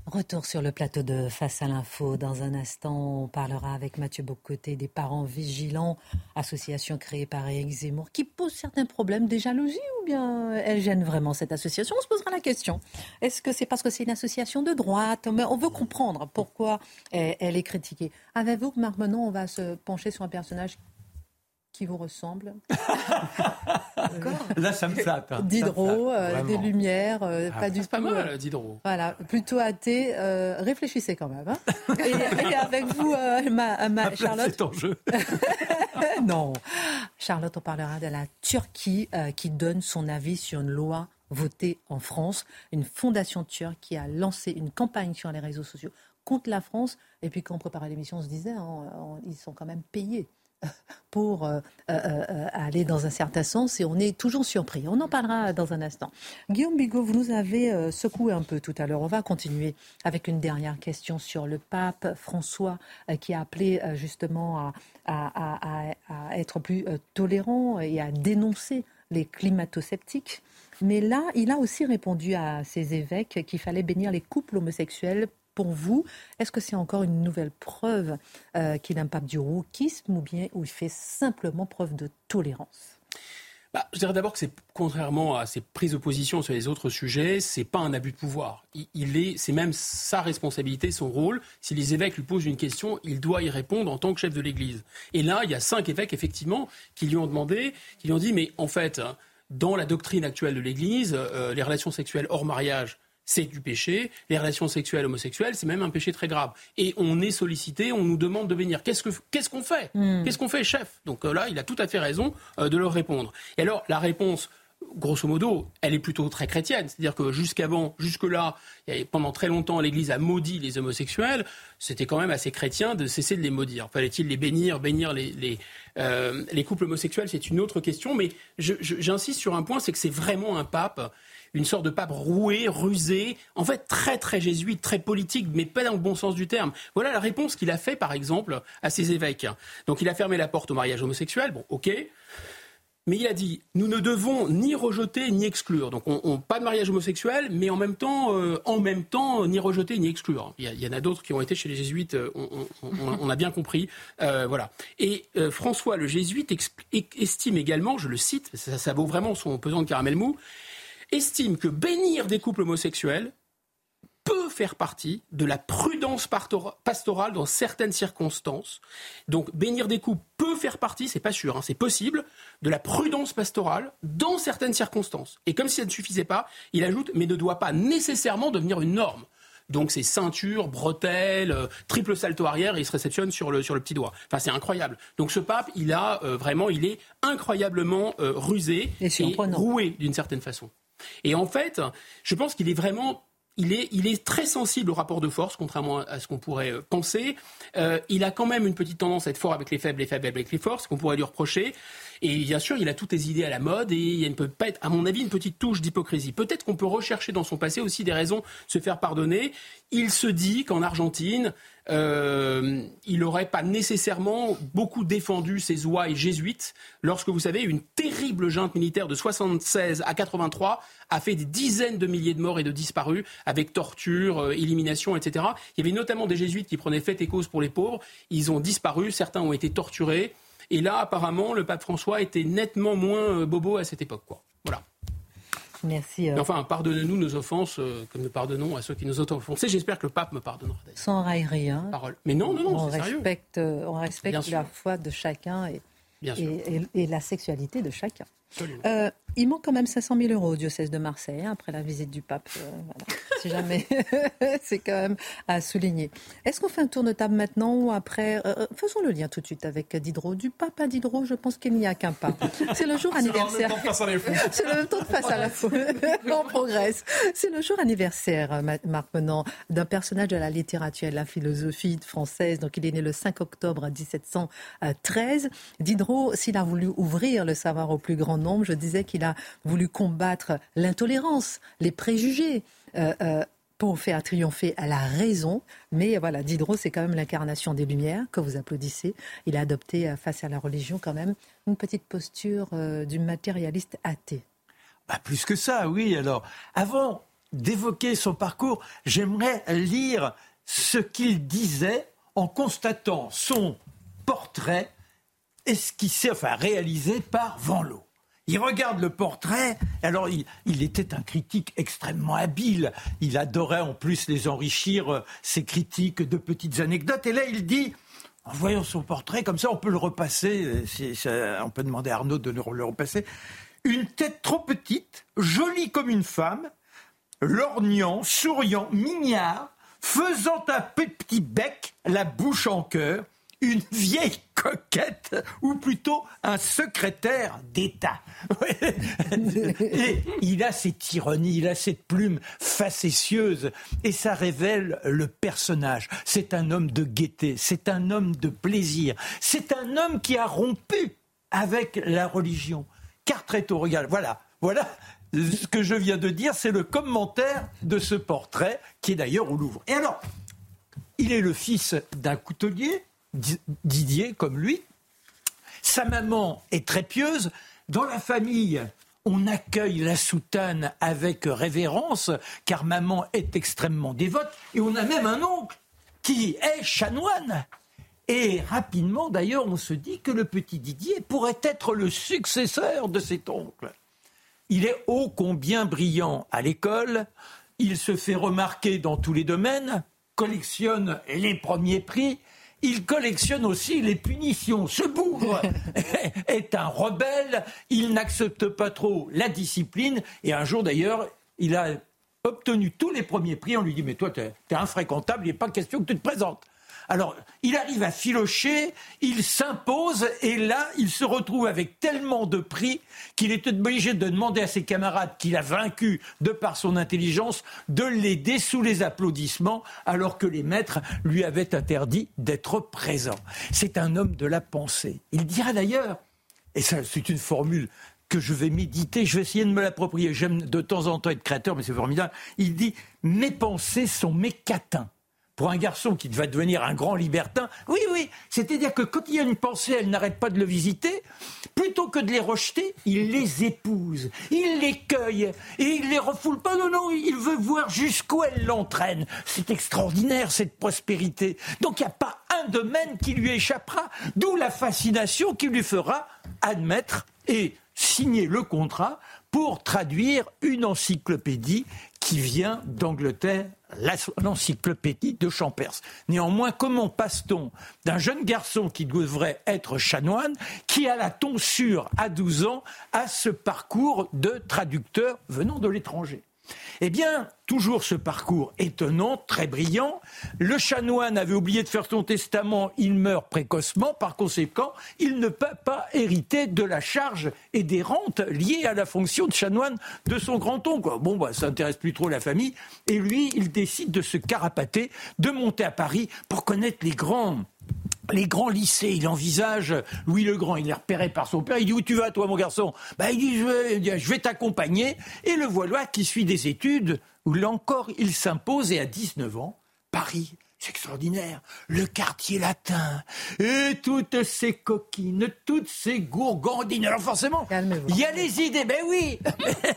Retour sur le plateau de Face à l'info. Dans un instant, on parlera avec Mathieu Bocoté des parents vigilants, association créée par Eric Zemmour, qui pose certains problèmes des jalousies ou bien elle gêne vraiment cette association? On se posera la question. Est-ce que c'est parce que c'est une association de droite? On veut comprendre pourquoi elle est critiquée. Avez-vous que maintenant on va se pencher sur un personnage qui vous ressemble. <laughs>
Là, ça me flatte.
Hein. Diderot, euh, des lumières, euh, ah, pas du tout.
pas mal, euh, Diderot.
Voilà, plutôt athée. réfléchissez quand même. Hein. <laughs> Et, avec vous, ma, ma Charlotte.
C'est ton jeu. <laughs>
non. Charlotte, on parlera de la Turquie qui donne son avis sur une loi votée en France. Une fondation turque qui a lancé une campagne sur les réseaux sociaux contre la France. Et puis quand on préparait l'émission, on se disait, hein, ils sont quand même payés pour euh, euh, euh, aller dans un certain sens et on est toujours surpris. On en parlera dans un instant. Guillaume Bigot, vous nous avez secoué un peu tout à l'heure. On va continuer avec une dernière question sur le pape François qui a appelé justement à, être plus tolérant et à dénoncer les climato-sceptiques. Mais là, il a aussi répondu à ses évêques qu'il fallait bénir les couples homosexuels pour vous, est-ce que c'est encore une nouvelle preuve euh, qu'il pas du wokisme ou bien où il fait simplement preuve de tolérance?
Bah, je dirais d'abord que c'est contrairement à ses prises de position sur les autres sujets, c'est pas un abus de pouvoir. Il, est, c'est même sa responsabilité, son rôle. Si les évêques lui posent une question, il doit y répondre en tant que chef de l'Église. Et là, il y a cinq évêques effectivement qui lui ont demandé, qui lui ont dit, mais en fait, dans la doctrine actuelle de l'Église, euh, les relations sexuelles hors mariage c'est du péché. Les relations sexuelles homosexuelles, c'est même un péché très grave. Et on est sollicité, on nous demande de venir. Qu'est-ce qu'on fait hmm. Qu'est-ce qu'on fait, chef? Donc euh, là, il a tout à fait raison euh, de leur répondre. Et alors, la réponse grosso modo, elle est plutôt très chrétienne. C'est-à-dire que jusqu'avant, jusque-là, pendant très longtemps, l'Église a maudit les homosexuels. C'était quand même assez chrétien de cesser de les maudire. Fallait-il les bénir, bénir les, les, euh, les couples homosexuels? C'est une autre question. Mais j'insiste sur un point, c'est que c'est vraiment un pape une sorte de pape roué, rusé, en fait très très jésuite, très politique, mais pas dans le bon sens du terme. Voilà la réponse qu'il a fait, par exemple, à ses évêques. Donc il a fermé la porte au mariage homosexuel, bon, ok. Mais il a dit, nous ne devons ni rejeter ni exclure. Donc, on, pas de mariage homosexuel, mais en même temps, euh, en même temps, ni rejeter ni exclure. Il y, en a d'autres qui ont été chez les jésuites. Euh, on, a bien compris, euh, voilà. Et François le jésuite estime également, je le cite, ça, ça vaut vraiment son pesant de caramel mou, estime que bénir des couples homosexuels peut faire partie de la prudence pastorale dans certaines circonstances. Donc bénir des couples peut faire partie, c'est pas sûr, hein, c'est possible, de la prudence pastorale dans certaines circonstances. Et comme si ça ne suffisait pas, il ajoute, mais ne doit pas nécessairement devenir une norme. Donc c'est ceinture, bretelles, euh, triple salto arrière et il se réceptionne sur le, sur le petit doigt. Enfin c'est incroyable. Donc ce pape, il a euh, vraiment, il est incroyablement euh, rusé et, et roué d'une certaine façon. Et en fait, je pense qu'il est vraiment il est, il est, très sensible au rapport de force, contrairement à ce qu'on pourrait euh, penser. Euh, il a quand même une petite tendance à être fort avec les faibles, les faibles avec les forces, qu'on pourrait lui reprocher. Et bien sûr, il a toutes les idées à la mode et il ne peut pas être, à mon avis, une petite touche d'hypocrisie. Peut-être qu'on peut rechercher dans son passé aussi des raisons de se faire pardonner. Il se dit qu'en Argentine, euh, il n'aurait pas nécessairement beaucoup défendu ses ouailles jésuites lorsque, vous savez, une terrible junte militaire de 76 à 83 a fait des dizaines de milliers de morts et de disparus avec torture, euh, élimination, etc. Il y avait notamment des jésuites qui prenaient fait et cause pour les pauvres. Ils ont disparu, certains ont été torturés. Et là, apparemment, le pape François était nettement moins euh, bobo à cette époque. Voilà.
Merci.
Euh. enfin, pardonnez-nous nos offenses comme nous pardonnons à ceux qui nous ont offensés. J'espère que le pape me pardonnera.
Sans raillerie. Hein.
Parole. Mais non, non, non,
on respecte, On respecte la foi de chacun et, et, la sexualité de chacun. Euh, il manque quand même 500 000 euros au diocèse de Marseille hein, après la visite du pape. Euh, si jamais, <laughs> c'est quand même à souligner. Est-ce qu'on fait un tour de table maintenant ou après euh, Faisons le lien tout de suite avec Diderot. Du pape à Diderot, je pense qu'il n'y a qu'un pape. C'est le jour anniversaire. <laughs> C'est le même temps de face <laughs> à la foule. On progresse. C'est le jour anniversaire, Marc Menant, d'un personnage de la littérature et de la philosophie française. Donc il est né le 5 octobre 1713. Diderot, s'il a voulu ouvrir le savoir au plus grand nombre, je disais qu'il a voulu combattre l'intolérance, les préjugés. Euh, euh, pour faire triompher à la raison. Mais voilà, Diderot, c'est quand même l'incarnation des Lumières que vous applaudissez. Il a adopté euh, face à la religion quand même une petite posture du matérialiste athée.
Bah, plus que ça, oui. Alors, avant d'évoquer son parcours, j'aimerais lire ce qu'il disait en constatant son portrait esquissé, enfin réalisé par Vanloo. Il regarde le portrait. Alors, il, était un critique extrêmement habile. Il adorait en plus les enrichir, euh, ses critiques de petites anecdotes. Et là, il dit, en voyant son portrait, comme ça, on peut le repasser. Euh, on peut demander à Arnaud de le repasser. Une tête trop petite, jolie comme une femme, lorgnant, souriant, mignard, faisant un petit bec, la bouche en cœur une vieille coquette, ou plutôt un secrétaire d'État. <laughs> et il a cette ironie, il a cette plume facétieuse, et ça révèle le personnage. C'est un homme de gaieté, c'est un homme de plaisir, c'est un homme qui a rompu avec la religion. Car très tôt, regarde, voilà, voilà ce que je viens de dire, c'est le commentaire de ce portrait, qui est d'ailleurs au Louvre. Et alors, il est le fils d'un coutelier, Didier, comme lui. Sa maman est très pieuse. Dans la famille, on accueille la soutane avec révérence, car maman est extrêmement dévote. Et on a même un oncle qui est chanoine. Et rapidement, d'ailleurs, on se dit que le petit Didier pourrait être le successeur de cet oncle. Il est ô combien brillant à l'école, il se fait remarquer dans tous les domaines, collectionne les premiers prix, il collectionne aussi les punitions. Ce bougre <laughs> est un rebelle, il n'accepte pas trop la discipline, et un jour d'ailleurs, il a obtenu tous les premiers prix, on lui dit, mais toi, tu es, infréquentable, il n'est pas question que tu te présentes. Alors, il arrive à filocher, il s'impose, et là, il se retrouve avec tellement de prix qu'il est obligé de demander à ses camarades qu'il a vaincus de par son intelligence de l'aider sous les applaudissements, alors que les maîtres lui avaient interdit d'être présent. C'est un homme de la pensée. Il dira d'ailleurs, et c'est une formule que je vais méditer, je vais essayer de me l'approprier. J'aime de temps en temps être créateur, mais c'est formidable. Il dit Mes pensées sont mes catins pour un garçon qui va devenir un grand libertin, oui, oui, c'est-à-dire que quand il y a une pensée, elle n'arrête pas de le visiter, plutôt que de les rejeter, il les épouse, il les cueille, et il les refoule pas, non, non, il veut voir jusqu'où elle l'entraîne. C'est extraordinaire, cette prospérité. Donc il n'y a pas un domaine qui lui échappera, d'où la fascination qui lui fera admettre et signer le contrat pour traduire une encyclopédie qui vient d'Angleterre, l'encyclopédie de Champers. Néanmoins, comment passe-t-on d'un jeune garçon qui devrait être chanoine, qui a la tonsure à 12 ans, à ce parcours de traducteur venant de l'étranger? Eh bien, toujours ce parcours étonnant, très brillant. Le chanoine avait oublié de faire son testament, il meurt précocement, par conséquent, il ne peut pas hériter de la charge et des rentes liées à la fonction de chanoine de son grand-oncle. Bon, bah, ça n'intéresse plus trop la famille. Et lui, il décide de se carapater, de monter à Paris pour connaître les grands les grands lycées, il envisage Louis le Grand, il est repéré par son père, il dit où tu vas toi mon garçon? Bah, Il dit je vais, vais t'accompagner. Et le voilà qui suit des études où là encore il s'impose et à 19 ans, Paris c'est extraordinaire. Le quartier latin et toutes ces coquines, toutes ces gourgandines. Alors forcément, il y a les idées. Ben oui,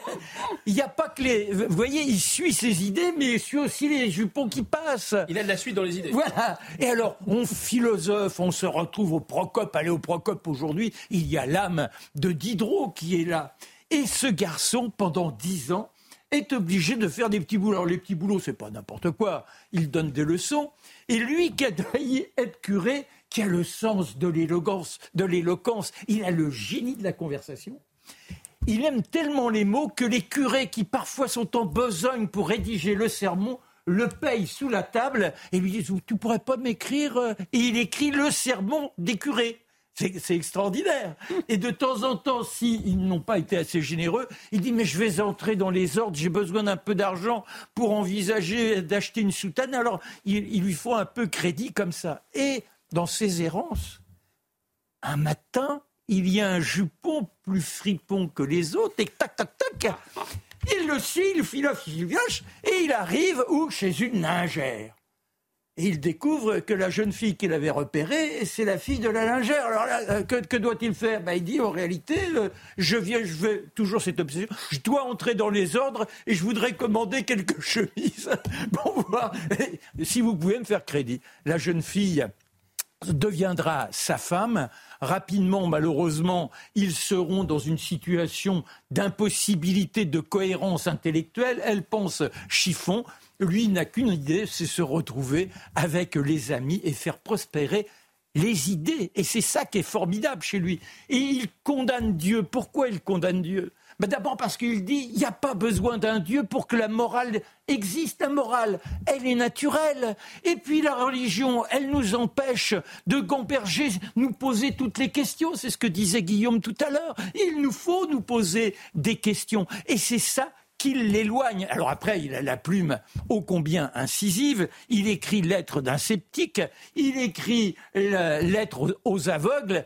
<laughs> il n'y a pas que les. Vous voyez, il suit ses idées, mais il suit aussi les jupons qui passent.
Il a de la suite dans les idées.
Voilà. Et alors, on philosophe, on se retrouve au Procope. Allez au Procope aujourd'hui, il y a l'âme de Diderot qui est là. Et ce garçon, pendant dix ans, est obligé de faire des petits boulots. Alors les petits boulots, c'est pas n'importe quoi. Il donne des leçons. Et lui qui a failli être curé, qui a le sens de l'éloquence, de l'éloquence, il a le génie de la conversation. Il aime tellement les mots que les curés qui parfois sont en besogne pour rédiger le sermon le payent sous la table et lui disent Tu pourrais pas m'écrire Et il écrit le sermon des curés. C'est extraordinaire. Et de temps en temps, s'ils n'ont pas été assez généreux, il dit Mais je vais entrer dans les ordres, j'ai besoin d'un peu d'argent pour envisager d'acheter une soutane. Alors, il, lui faut un peu crédit comme ça. Et dans ses errances, un matin, il y a un jupon plus fripon que les autres, et tac, tac, tac, il le suit, il file, il et il arrive où Chez une lingère. Et il découvre que la jeune fille qu'il avait repérée, c'est la fille de la lingère. Alors euh, que, doit-il faire? Ben, Il dit en réalité, euh, je viens, je veux toujours cette obsession, je dois entrer dans les ordres et je voudrais commander quelques <laughs> chemises pour voir si vous pouvez me faire crédit. La jeune fille deviendra sa femme. Rapidement, malheureusement, ils seront dans une situation d'impossibilité de cohérence intellectuelle. Elle pense chiffon, lui n'a qu'une idée, c'est se retrouver avec les amis et faire prospérer les idées. Et c'est ça qui est formidable chez lui. Et il condamne Dieu. Pourquoi il condamne Dieu? Ben D'abord parce qu'il dit, il n'y a pas besoin d'un Dieu pour que la morale existe. La morale, elle est naturelle. Et puis la religion, elle nous empêche de gamberger, nous poser toutes les questions. C'est ce que disait Guillaume tout à l'heure. Il nous faut nous poser des questions. Et c'est ça qu'il l'éloigne. Alors après, il a la plume ô combien incisive. Il écrit lettre d'un sceptique, il écrit lettre aux aveugles,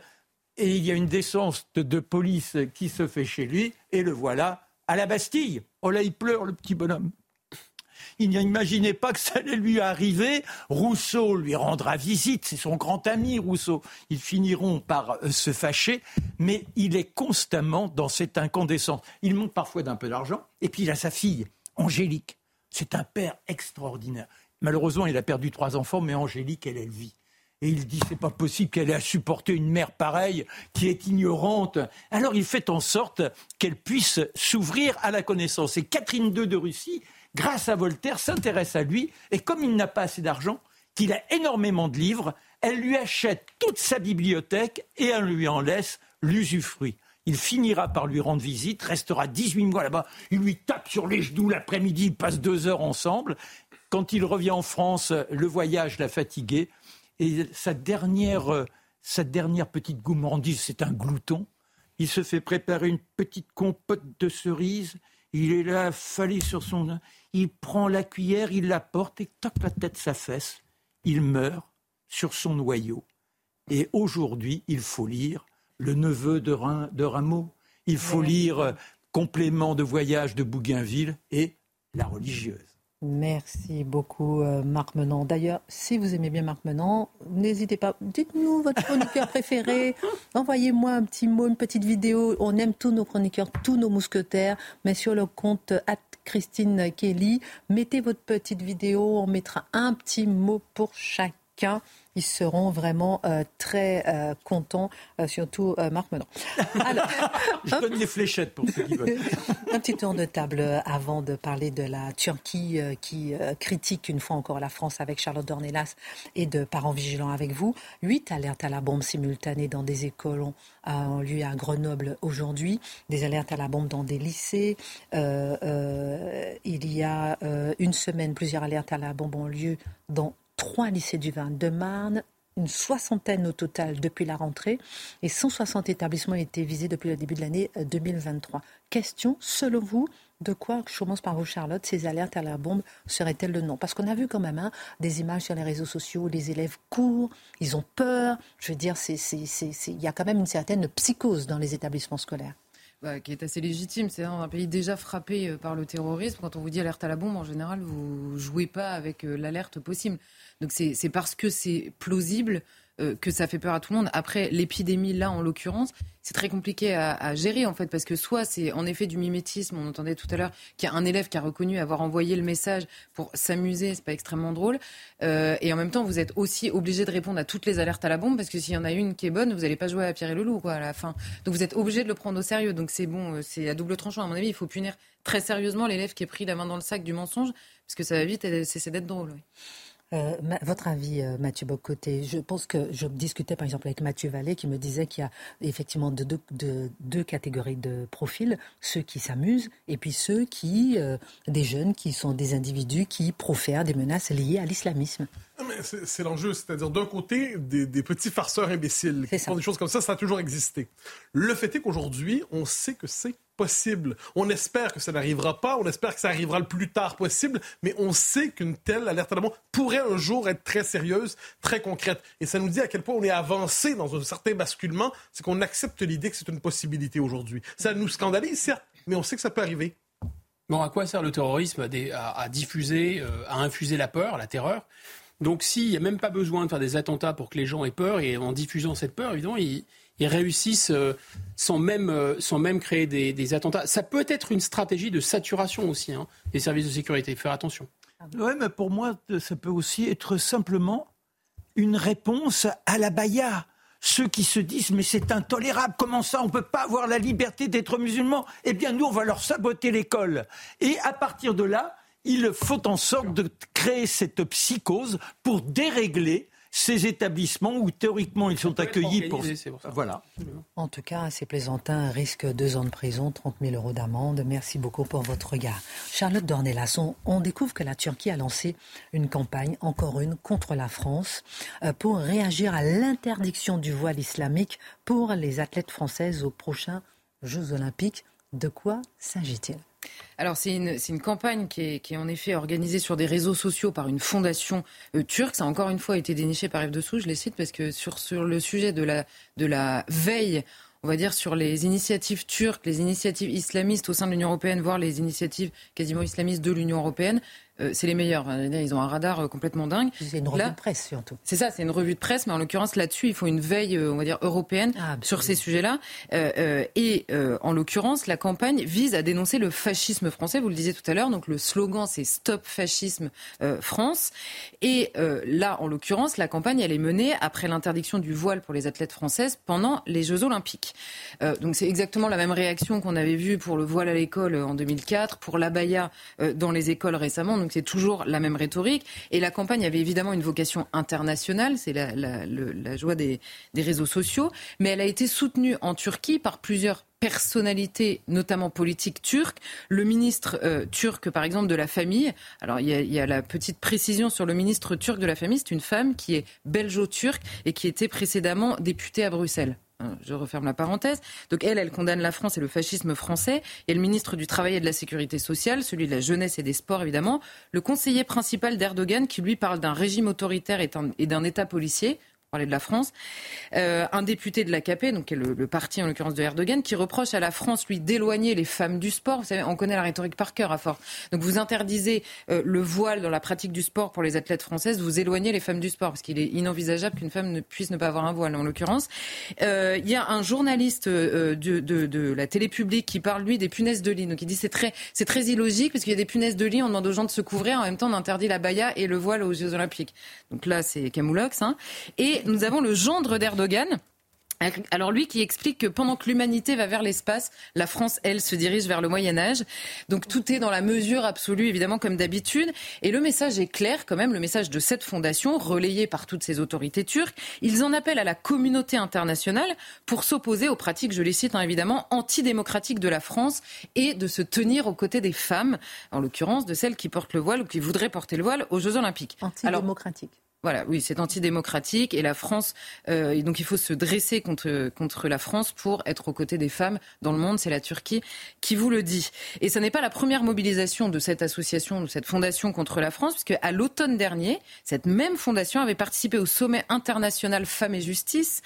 et il y a une décence de, police qui se fait chez lui, et le voilà à la Bastille. Oh là, il pleure, le petit bonhomme. Il n'imaginait pas que ça allait lui arriver. Rousseau lui rendra visite, c'est son grand ami Rousseau. Ils finiront par euh, se fâcher, mais il est constamment dans cette incandescence. Il manque parfois d'un peu d'argent, et puis il a sa fille, Angélique. C'est un père extraordinaire. Malheureusement, il a perdu trois enfants, mais Angélique, elle, elle vit. Et il dit c'est pas possible qu'elle ait à supporter une mère pareille qui est ignorante. Alors il fait en sorte qu'elle puisse s'ouvrir à la connaissance. Et Catherine II de Russie grâce à Voltaire, s'intéresse à lui, et comme il n'a pas assez d'argent, qu'il a énormément de livres, elle lui achète toute sa bibliothèque et elle lui en laisse l'usufruit. Il finira par lui rendre visite, restera 18 mois là-bas, il lui tape sur les genoux l'après-midi, ils passent deux heures ensemble. Quand il revient en France, le voyage l'a fatigué, Et sa dernière, euh, sa dernière petite gourmandise, c'est un glouton. Il se fait préparer une petite compote de cerises. Il est là, affalé sur son. Il prend la cuillère, il la porte et toque la tête sa fesse. Il meurt sur son noyau. Et aujourd'hui, il faut lire Le neveu de, de Rameau. Il faut lire Complément de voyage de Bougainville et La religieuse.
Merci beaucoup, euh, Marc Menant. D'ailleurs, si vous aimez bien Marc Menant, n'hésitez pas, dites-nous votre chroniqueur préféré. <laughs> Envoyez-moi un petit mot, une petite vidéo. On aime tous nos chroniqueurs, tous nos mousquetaires, mais sur le compte Christine Kelly, mettez votre petite vidéo. On mettra un petit mot pour chacun ils seront vraiment euh, très euh, contents, euh, surtout Marc Menon. <laughs>
Je donne des fléchettes pour ceux qui veulent. <laughs>
Un petit tour de table avant de parler de la Turquie qui critique une fois encore la France avec Charlotte Dornelas et de Parents Vigilants avec vous. Huit alertes à la bombe simultanées dans des écoles ont, ont lieu à Grenoble aujourd'hui, des alertes à la bombe dans des lycées. il y a une semaine, plusieurs alertes à la bombe ont lieu dans trois lycées du Vin de Marne, une soixantaine au total depuis la rentrée et 160 établissements ont été visés depuis le début de l'année 2023. Euh, Question, selon vous, de quoi, je commence par vous Charlotte, ces alertes à la bombe seraient-elles le nom? Parce qu'on a vu quand même hein, des images sur les réseaux sociaux, où les élèves courent, ils ont peur, je veux dire, il y a quand même une certaine psychose dans les établissements scolaires.
Bah, qui est assez légitime. C'est un pays déjà frappé euh, par le terrorisme. Quand on vous dit alerte à la bombe, en général, vous jouez pas avec euh, l'alerte possible. Donc c'est parce que c'est plausible euh, que ça fait peur à tout le monde. Après, l'épidémie, là, en l'occurrence, c'est très compliqué à, gérer, en fait, parce que soit c'est en effet du mimétisme, on entendait tout à l'heure qu'il y a un élève qui a reconnu avoir envoyé le message pour s'amuser, c'est pas extrêmement drôle, euh, et en même temps, vous êtes aussi obligé de répondre à toutes les alertes à la bombe, parce que s'il y en a une qui est bonne, vous n'allez pas jouer à Pierre et le loup, quoi, à la fin. Donc vous êtes obligé de le prendre au sérieux, donc c'est bon, euh, c'est à double tranchant, à mon avis, il faut punir très sérieusement l'élève qui est pris la main dans le sac du mensonge, parce que ça va vite cesser d'être drôle.
Euh, votre avis, euh, Mathieu Bocoté Je pense que je discutais par exemple avec Mathieu Vallée qui me disait qu'il y a effectivement deux, catégories de profils ceux qui s'amusent et puis ceux qui, euh, des jeunes qui sont des individus qui profèrent des menaces liées à l'islamisme.
C'est l'enjeu, c'est-à-dire d'un côté, des, petits farceurs imbéciles qui font des choses comme ça, ça a toujours existé. Le fait est qu'aujourd'hui, on sait que c'est possible. On espère que ça n'arrivera pas, on espère que ça arrivera le plus tard possible, mais on sait qu'une telle alerte à la bombe pourrait un jour être très sérieuse, très concrète. Et ça nous dit à quel point on est avancé dans un certain basculement, c'est qu'on accepte l'idée que c'est une possibilité aujourd'hui. Ça nous scandalise, certes, mais on sait que ça peut arriver.
Bon, à quoi sert le terrorisme à, diffuser, euh, à infuser la peur, la terreur? Donc s'il n'y a même pas besoin de faire des attentats pour que les gens aient peur, et en diffusant cette peur, évidemment, ils, réussissent euh, sans, même, euh, sans même créer des, attentats. Ça peut être une stratégie de saturation aussi hein, des services de sécurité. Faire attention.
Mais pour moi, ça peut aussi être simplement une réponse à la baya. Ceux qui se disent mais c'est intolérable, comment ça on ne peut pas avoir la liberté d'être musulman? Eh bien nous on va leur saboter l'école. Et à partir de là, il faut en sorte de créer cette psychose pour dérégler ces établissements où théoriquement ils sont accueillis pour...
Voilà. En tout cas, ces plaisantins risquent deux ans de prison, 30 000 euros d'amende. Merci beaucoup pour votre regard. Charlotte Dornelas, on, découvre que la Turquie a lancé une campagne, encore une, contre la France, euh, pour réagir à l'interdiction du voile islamique pour les athlètes françaises aux prochains Jeux olympiques. De quoi s'agit-il?
Alors c'est une, campagne qui est, en effet organisée sur des réseaux sociaux par une fondation euh, turque. Ça a encore une fois été déniché par dessous, je les cite parce que sur, sur le sujet de la, de la veille on va dire, sur les initiatives turques, les initiatives islamistes au sein de l'Union européenne, voire les initiatives quasiment islamistes de l'Union européenne. Euh, c'est les meilleurs. Ils ont un radar euh, complètement dingue.
C'est une revue de presse surtout.
C'est ça, c'est une revue de presse, mais en l'occurrence là-dessus, il faut une veille, euh, on va dire, européenne ah, sur ces sujets-là. et en l'occurrence, la campagne vise à dénoncer le fascisme français. Vous le disiez tout à l'heure, donc le slogan c'est Stop fascisme France. Et là, en l'occurrence, la campagne elle est menée après l'interdiction du voile pour les athlètes françaises pendant les Jeux Olympiques. donc c'est exactement la même réaction qu'on avait vue pour le voile à l'école en 2004, pour l'abaya dans les écoles récemment donc c'est toujours la même rhétorique. Et la campagne avait évidemment une vocation internationale, c'est la, joie des, réseaux sociaux, mais elle a été soutenue en Turquie par plusieurs personnalités, notamment politiques turques. Le ministre euh, turc, par exemple, de la famille. Alors, il y, a, la petite précision sur le ministre turc de la famille. C'est une femme qui est belgeo-turque et qui était précédemment députée à Bruxelles. Hein, je referme la parenthèse. Donc elle, elle condamne la France et le fascisme français. Et le ministre du Travail et de la Sécurité sociale, celui de la jeunesse et des sports évidemment, le conseiller principal d'Erdogan qui lui parle d'un régime autoritaire et d'un État policier parler de la France, euh, un député de l'AKP, donc le, parti en l'occurrence de Erdogan, qui reproche à la France, lui, d'éloigner les femmes du sport. Vous savez, on connaît la rhétorique par cœur à force. Donc vous interdisez euh, le voile dans la pratique du sport pour les athlètes françaises, vous éloignez les femmes du sport, parce qu'il est inenvisageable qu'une femme ne puisse ne pas avoir un voile, en l'occurrence. Euh, il y a un journaliste de, la télé publique qui parle, lui, des punaises de lit. Donc il dit c'est très, c'est très illogique, parce qu'il y a des punaises de lit, on demande aux gens de se couvrir, en même temps on interdit la baya et le voile aux Jeux Olympiques. Donc là, c'est Camoulox. Hein. Et nous avons le gendre d'Erdogan. Alors lui qui explique que pendant que l'humanité va vers l'espace, la France, elle, se dirige vers le Moyen Âge. Donc tout est dans la mesure absolue, évidemment, comme d'habitude. Et le message est clair, quand même, le message de cette fondation, relayé par toutes ces autorités turques. Ils en appellent à la communauté internationale pour s'opposer aux pratiques, je les cite hein, évidemment, antidémocratiques de la France et de se tenir aux côtés des femmes, en l'occurrence de celles qui portent le voile ou qui voudraient porter le voile aux Jeux Olympiques.
Antidémocratique.
Voilà, oui, c'est antidémocratique et la France, euh, donc il faut se dresser contre, contre la France pour être aux côtés des femmes dans le monde. C'est la Turquie qui vous le dit. Et ce n'est pas la première mobilisation de cette association, de cette fondation contre la France, puisque à l'automne dernier, cette même fondation avait participé au sommet international Femmes et Justice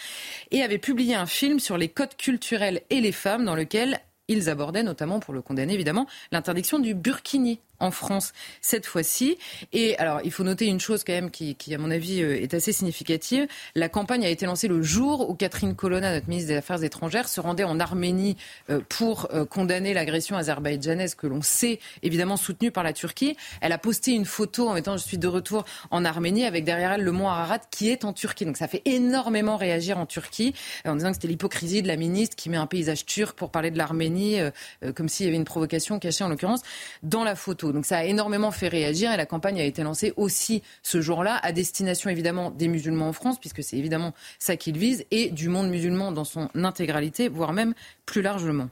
et avait publié un film sur les codes culturels et les femmes dans lequel ils abordaient notamment, pour le condamner évidemment, l'interdiction du burkini en France cette fois-ci. Et alors, il faut noter une chose quand même qui, à mon avis, euh, est assez significative. La campagne a été lancée le jour où Catherine Colonna, notre ministre des Affaires étrangères, se rendait en Arménie euh, pour euh, condamner l'agression azerbaïdjanaise que l'on sait évidemment soutenue par la Turquie. Elle a posté une photo en mettant je suis de retour en Arménie avec derrière elle le mont Ararat qui est en Turquie. Donc ça fait énormément réagir en Turquie en disant que c'était l'hypocrisie de la ministre qui met un paysage turc pour parler de l'Arménie comme s'il y avait une provocation cachée en l'occurrence dans la photo. Donc ça a énormément fait réagir et la campagne a été lancée aussi ce jour-là à destination évidemment des musulmans en France, puisque c'est évidemment ça qu'ils visent, et du monde musulman dans son intégralité, voire même plus largement.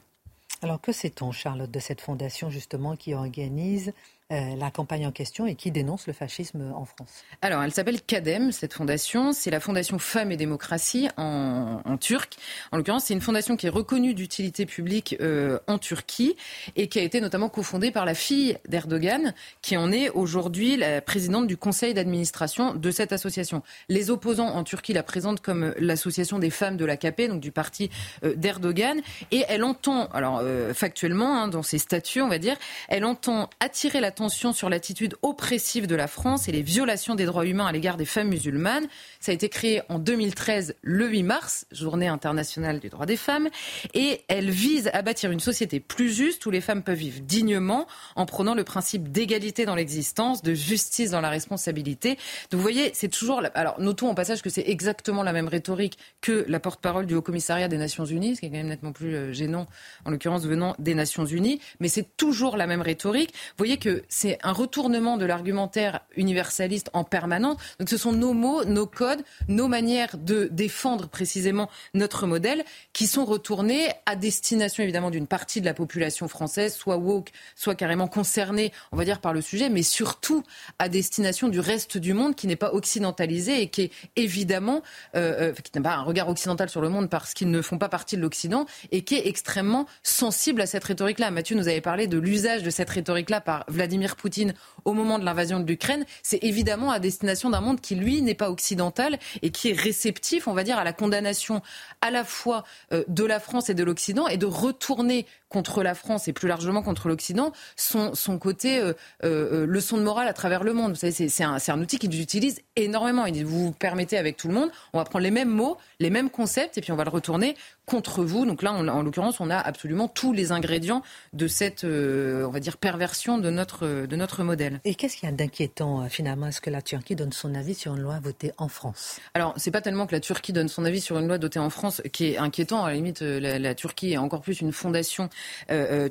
Alors que sait-on, Charlotte, de cette fondation justement qui organise euh, la campagne en question et qui dénonce le fascisme en France.
Alors, elle s'appelle CADEM, cette fondation. C'est la Fondation Femmes et Démocratie en, turc. En l'occurrence, c'est une fondation qui est reconnue d'utilité publique euh, en Turquie et qui a été notamment cofondée par la fille d'Erdogan, qui en est aujourd'hui la présidente du conseil d'administration de cette association. Les opposants en Turquie la présentent comme l'association des femmes de l'AKP, donc du parti euh, d'Erdogan. Et elle entend, alors factuellement, hein, dans ses statuts, on va dire, elle entend attirer l'attention attention sur l'attitude oppressive de la France et les violations des droits humains à l'égard des femmes musulmanes. Ça a été créé en 2013, le 8 mars, journée internationale du droit des femmes, et elle vise à bâtir une société plus juste où les femmes peuvent vivre dignement en prenant le principe d'égalité dans l'existence, de justice dans la responsabilité. Donc vous voyez, c'est toujours... Alors notons au passage que c'est exactement la même rhétorique que la porte-parole du Haut-Commissariat des Nations Unies, ce qui est quand même nettement plus euh, gênant, en l'occurrence venant des Nations Unies, mais c'est toujours la même rhétorique. Vous voyez que c'est un retournement de l'argumentaire universaliste en permanence. Donc ce sont nos mots, nos codes, nos manières de défendre précisément notre modèle qui sont retournés à destination évidemment d'une partie de la population française, soit woke, soit carrément concernée, on va dire, par le sujet, mais surtout à destination du reste du monde qui n'est pas occidentalisé et qui est évidemment, euh, euh qui n'a pas un regard occidental sur le monde parce qu'ils ne font pas partie de l'Occident et qui est extrêmement sensible à cette rhétorique-là. Mathieu nous avait parlé de l'usage de cette rhétorique-là par Vladimir Vladimir Poutine au moment de l'invasion de l'Ukraine, c'est évidemment à destination d'un monde qui, lui, n'est pas occidental et qui est réceptif, on va dire, à la condamnation à la fois euh, de la France et de l'Occident et de retourner contre la France et plus largement contre l'Occident son, son côté euh, euh, leçon de morale à travers le monde. Vous savez, c'est un, un, outil qu'ils utilisent énormément. Ils disent, vous vous permettez avec tout le monde, on va prendre les mêmes mots, les mêmes concepts et puis on va le retourner contre vous. Donc là, en l'occurrence, on a absolument tous les ingrédients de cette, on va dire, perversion de notre, de notre modèle.
Et qu'est-ce qu'il y a d'inquiétant euh, finalement? Est-ce que la Turquie donne son avis sur une loi votée en France?
Alors, c'est pas tellement que la Turquie donne son avis sur une loi votée en France qui est inquiétant. À la limite, euh, la, Turquie est encore plus une fondation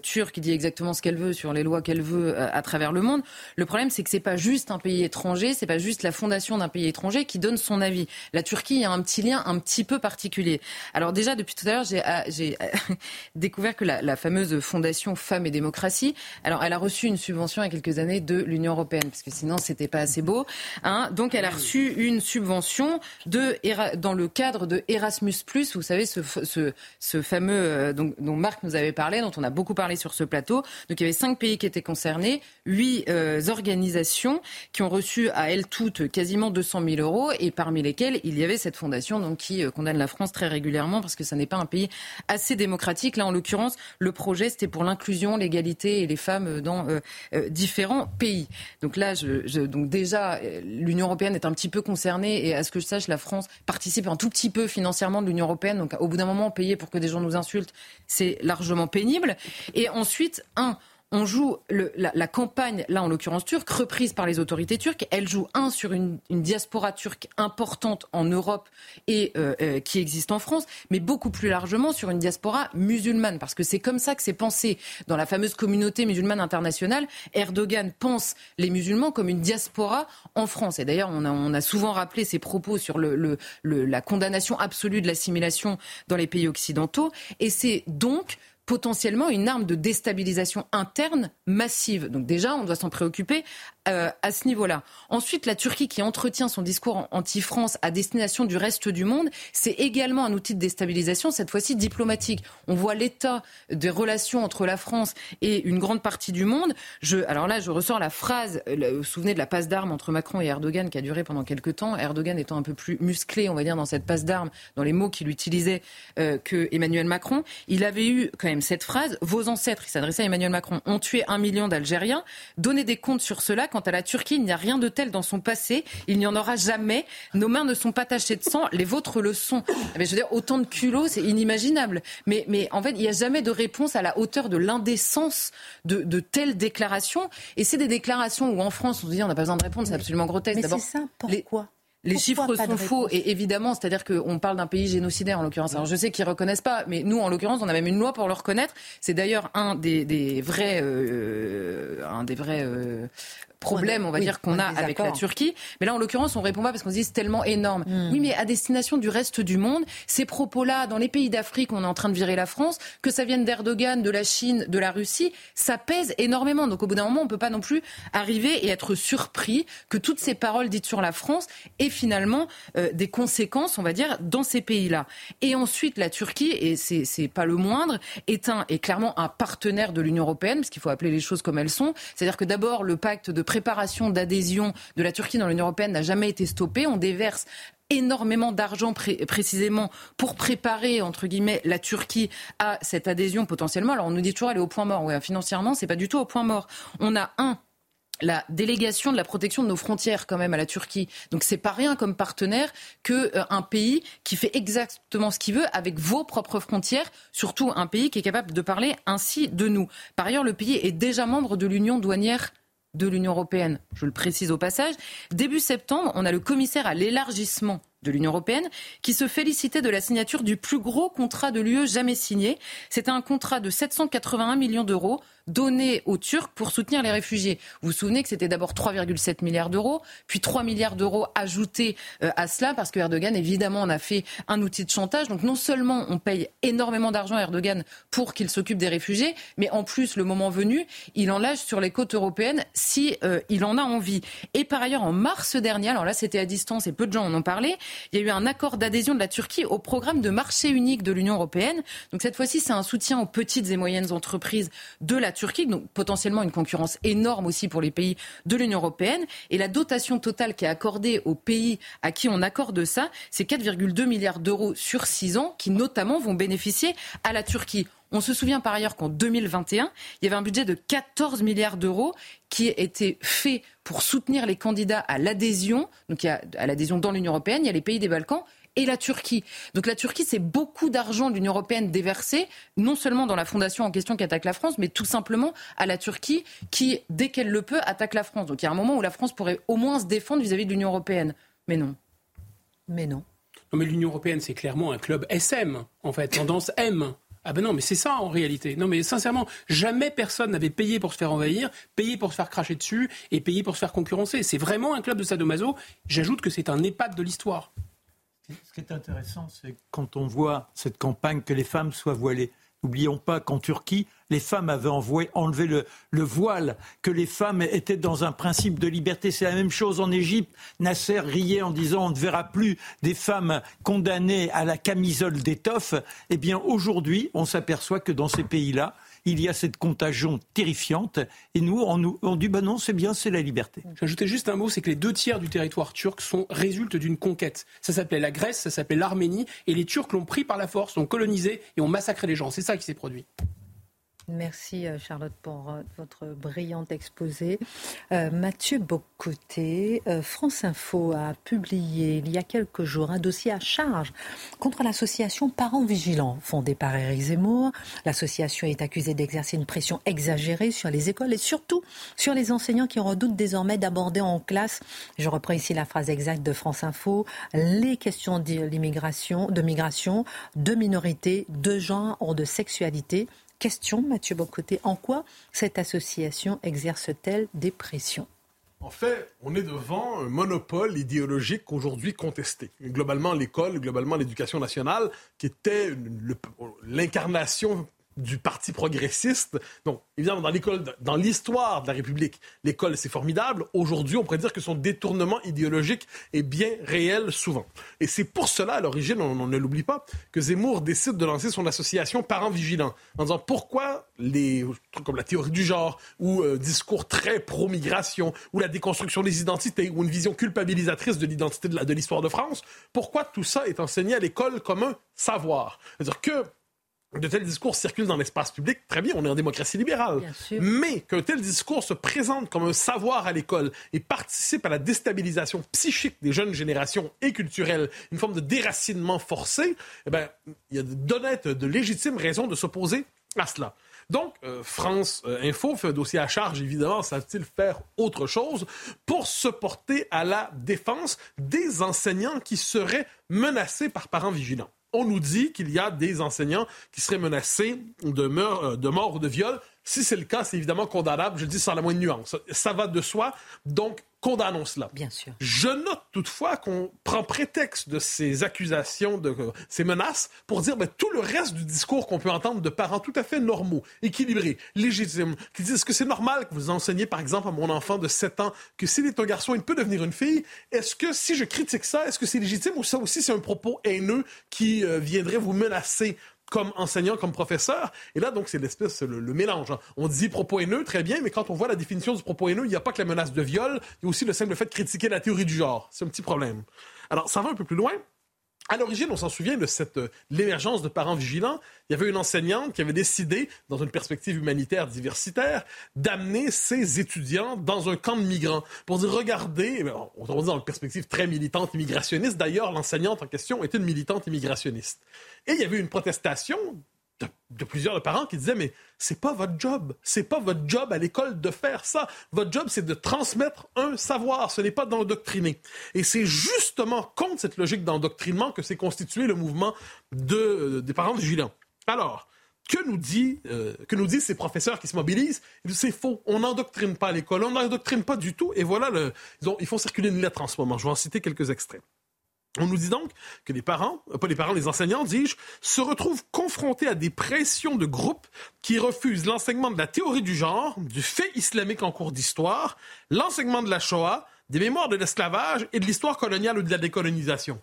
turque dit exactement ce qu'elle veut sur les lois qu'elle veut à travers le monde. Le problème, c'est que c'est pas juste un pays étranger, c'est pas juste la fondation d'un pays étranger qui donne son avis. La Turquie a un petit lien un petit peu particulier. Alors déjà, depuis tout à l'heure, j'ai <laughs> découvert que la, fameuse fondation Femmes et démocratie, alors elle a reçu une subvention il y a quelques années de l'Union européenne, parce que sinon c'était pas assez beau. Hein. Donc elle a reçu une subvention dans le cadre de Erasmus+, vous savez, ce, fameux euh, dont, Marc nous avait parlé, dont on a beaucoup parlé sur ce plateau. Donc il y avait cinq pays qui étaient concernés, huit euh, organisations qui ont reçu à elles toutes quasiment 200 000 euros, et parmi lesquelles il y avait cette fondation donc, qui euh, condamne la France très régulièrement parce que ça n'est pas un pays assez démocratique. Là, en l'occurrence, le projet, c'était pour l'inclusion, l'égalité et les femmes dans différents pays. Donc là, donc déjà, l'Union européenne est un petit peu concernée et à ce que je sache, la France participe un tout petit peu financièrement de l'Union européenne. Donc au bout d'un moment, payer pour que des gens nous insultent, c'est largement pénible. Et ensuite, un, on joue la, campagne, là en l'occurrence turque, reprise par les autorités turques. Elle joue, un, sur une, diaspora turque importante en Europe et euh, euh, qui existe en France, mais beaucoup plus largement sur une diaspora musulmane, parce que c'est comme ça que c'est pensé dans la fameuse communauté musulmane internationale. Erdogan pense les musulmans comme une diaspora en France. Et d'ailleurs, on a, souvent rappelé ses propos sur la condamnation absolue de l'assimilation dans les pays occidentaux. Et c'est donc potentiellement une arme de déstabilisation interne massive. Donc déjà, on doit s'en préoccuper euh, à ce niveau-là. Ensuite, la Turquie qui entretient son discours anti-France à destination du reste du monde, c'est également un outil de déstabilisation, cette fois-ci diplomatique. On voit l'état des relations entre la France et une grande partie du monde. Je, alors là, je ressors la phrase, vous vous souvenez de la passe d'armes entre Macron et Erdogan qui a duré pendant quelques temps, Erdogan étant un peu plus musclé, on va dire, dans cette passe d'armes, dans les mots qu'il utilisait euh, que Emmanuel Macron. Il avait eu quand même cette phrase. Vos ancêtres, il s'adressait à Emmanuel Macron, ont tué un million d'Algériens. Donnez des comptes sur cela. Quant à la Turquie, il n'y a rien de tel dans son passé. Il n'y en aura jamais. Nos mains ne sont pas tachées de sang. Les vôtres le sont. Mais je veux dire, autant de culot, c'est inimaginable. Mais, mais en fait, il n'y a jamais de réponse à la hauteur de l'indécence de, de telles déclarations. Et c'est des déclarations où en France, on se dit on n'a pas besoin de répondre, c'est absolument grotesque.
Mais c'est ça, pourquoi?
les chiffres sont faux et évidemment, c'est-à-dire qu'on parle d'un pays génocidaire en l'occurrence. Alors je sais qu'ils reconnaissent pas, mais nous en l'occurrence, on a même une loi pour le reconnaître. C'est d'ailleurs un des, des vrais, euh, un des vrais euh, problème, on va dire, qu'on a avec la Turquie. Mais là, en l'occurrence, on répond pas parce qu'on se dit c'est tellement énorme. Hmm. Oui, mais à destination du reste du monde, ces propos-là, dans les pays d'Afrique, on est en train de virer la France, que ça vienne d'Erdogan, de la Chine, de la Russie, ça pèse énormément. Donc au bout d'un moment, on peut pas non plus arriver et être surpris que toutes ces paroles dites sur la France aient finalement euh, des conséquences, on va dire, dans ces pays-là. Et ensuite, la Turquie, et c'est pas le moindre, est un est clairement un partenaire de l'Union européenne, parce qu'il faut appeler les choses comme elles sont. C'est-à-dire que d'abord, le pacte de préparation d'adhésion de la Turquie dans l'Union européenne n'a jamais été stoppée. On déverse énormément d'argent précisément pour préparer entre guillemets la Turquie à cette adhésion potentiellement. Alors on nous dit toujours elle est au point mort. Ouais, financièrement, c'est pas du tout au point mort. On a un la délégation de la protection de nos frontières quand même à la Turquie. Donc c'est pas rien comme partenaire que euh, un pays qui fait exactement ce qu'il veut avec vos propres frontières, surtout un pays qui est capable de parler ainsi de nous. Par ailleurs, le pays est déjà membre de l'Union douanière de l'Union européenne, je le précise au passage. Début septembre, on a le commissaire à l'élargissement de l'Union européenne qui se félicitait de la signature du plus gros contrat de l'UE jamais signé. C'était un contrat de 781 millions d'euros donné aux Turcs pour soutenir les réfugiés. Vous vous souvenez que c'était d'abord 3,7 milliards d'euros, puis 3 milliards d'euros ajoutés euh, à cela, parce que Erdogan, évidemment, en a fait un outil de chantage. Donc non seulement on paye énormément d'argent à Erdogan pour qu'il s'occupe des réfugiés, mais en plus, le moment venu, il en lâche sur les côtes européennes si euh, il en a envie. Et par ailleurs, en mars dernier, alors là c'était à distance et peu de gens en ont parlé, il y a eu un accord d'adhésion de la Turquie au programme de marché unique de l'Union européenne. Donc cette fois-ci, c'est un soutien aux petites et moyennes entreprises de la Turquie, donc potentiellement une concurrence énorme aussi pour les pays de l'Union européenne. Et la dotation totale qui est accordée aux pays à qui on accorde ça, c'est 4,2 milliards d'euros sur six ans qui notamment vont bénéficier à la Turquie. On se souvient par ailleurs qu'en 2021, il y avait un budget de 14 milliards d'euros qui était fait pour soutenir les candidats à l'adhésion, donc à l'adhésion dans l'Union européenne, il y a les pays des Balkans et la Turquie. Donc la Turquie, c'est beaucoup d'argent de l'Union européenne déversé, non seulement dans la fondation en question qui attaque la France, mais tout simplement à la Turquie qui, dès qu'elle le peut, attaque la France. Donc il y a un moment où la France pourrait au moins se défendre vis-à-vis de l'Union européenne. Mais non.
Mais non.
Non, mais l'Union européenne, c'est clairement un club SM, en fait, tendance M. Ah ben non, mais c'est ça en réalité. Non mais sincèrement, jamais personne n'avait payé pour se faire envahir, payé pour se faire cracher dessus et payé pour se faire concurrencer. C'est vraiment un club de sadomaso. J'ajoute que c'est un EHPAD de l'histoire.
Ce qui est intéressant, c'est quand on voit cette campagne que les femmes soient voilées. N'oublions pas qu'en Turquie, les femmes avaient enlevé le, le, voile, que les femmes étaient dans un principe de liberté. C'est la même chose en Égypte. Nasser riait en disant on ne verra plus des femmes condamnées à la camisole d'étoffe. Eh bien, aujourd'hui, on s'aperçoit que dans ces pays-là, il y a cette contagion terrifiante. Et nous, on, on dit, bah non, c'est bien, c'est la liberté.
J'ajoutais juste un mot, c'est que les deux tiers du territoire turc sont résultent d'une conquête. Ça s'appelait la Grèce, ça s'appelait l'Arménie, et les Turcs l'ont pris par la force, l'ont colonisé et ont massacré les gens. C'est ça qui s'est produit.
Merci euh, Charlotte pour euh, votre brillant exposé. Euh, Mathieu Bocoté, France Info a publié il y a quelques jours un dossier à charge contre l'association Parents Vigilants fondée par Éric Zemmour. L'association est accusée d'exercer une pression exagérée sur les écoles et surtout sur les enseignants qui redoutent désormais d'aborder en classe, je reprends ici la phrase exacte de France Info, les questions de l'immigration, de migration, de minorité, de genre ou de sexualité Question, Mathieu Bocoté, en quoi cette association exerce-t-elle des pressions?
En fait, on est devant un monopole idéologique aujourd'hui contesté. Globalement, l'école, globalement, l'éducation nationale, qui était l'incarnation du Parti progressiste. Donc, évidemment, dans l'école, dans l'histoire de la République, l'école, c'est formidable. Aujourd'hui, on pourrait dire que son détournement idéologique est bien réel souvent. Et c'est pour cela, à l'origine, on, ne l'oublie pas, que Zemmour décide de lancer son association Parents Vigilants, en disant pourquoi les trucs comme la théorie du genre, ou euh, discours très pro-migration, ou la déconstruction des identités, ou une vision culpabilisatrice de l'identité de l'histoire de, de France, pourquoi tout ça est enseigné à l'école comme un savoir? C'est-à-dire que de tels discours circulent dans l'espace public, très bien, on est en démocratie libérale. Mais qu'un tel discours se présente comme un savoir à l'école et participe à la déstabilisation psychique des jeunes générations et culturelle, une forme de déracinement forcé, eh ben, il y a d'honnêtes, de légitimes raisons de s'opposer à cela. Donc, euh, France euh, Info fait un dossier à charge, évidemment, savent-ils faire autre chose pour se porter à la défense des enseignants qui seraient menacés par parents vigilants? On nous dit qu'il y a des enseignants qui seraient menacés de, euh, de mort ou de viol. Si c'est le cas, c'est évidemment condamnable. Je dis sans la moindre nuance. Ça va de soi. Donc, condamnons cela.
Bien sûr.
Je note toutefois qu'on prend prétexte de ces accusations, de euh, ces menaces, pour dire ben, tout le reste du discours qu'on peut entendre de parents tout à fait normaux, équilibrés, légitimes, qui disent que c'est normal que vous enseigniez, par exemple, à mon enfant de 7 ans que s'il est un garçon, il peut devenir une fille. Est-ce que si je critique ça, est-ce que c'est légitime ou ça aussi c'est un propos haineux qui euh, viendrait vous menacer comme enseignant, comme professeur. Et là, donc, c'est l'espèce, le, mélange. Hein. On dit propos haineux, très bien, mais quand on voit la définition du propos haineux, il n'y a pas que la menace de viol, il y a aussi le simple fait de critiquer la théorie du genre. C'est un petit problème. Alors, ça va un peu plus loin. À l'origine, on s'en souvient de cette euh, l'émergence de parents vigilants. Il y avait une enseignante qui avait décidé, dans une perspective humanitaire diversitaire, d'amener ses étudiants dans un camp de migrants pour dire regardez, eh on dire dans une perspective très militante immigrationniste. D'ailleurs, l'enseignante en question était une militante immigrationniste. Et il y avait une protestation de, plusieurs parents qui disaient mais c'est pas votre job, c'est pas votre job à l'école de faire ça. Votre job c'est de transmettre un savoir, ce n'est pas d'endoctriner. Et c'est justement contre cette logique d'endoctrinement que s'est constitué le mouvement de, euh, des parents vigilants. Alors, que nous, dit, euh, que nous disent ces professeurs qui se mobilisent? C'est faux. On n'endoctrine pas l'école. On n'endoctrine pas du tout. Et voilà, le, ils, ils font circuler une lettre en ce moment. Je vais en citer quelques extraits. On nous dit donc que les parents, euh, pas les parents, les enseignants, dis-je, se retrouvent confrontés à des pressions de groupes qui refusent l'enseignement de la théorie du genre, du fait islamique en cours d'histoire, l'enseignement de la Shoah, des mémoires de l'esclavage et de l'histoire coloniale ou de la décolonisation.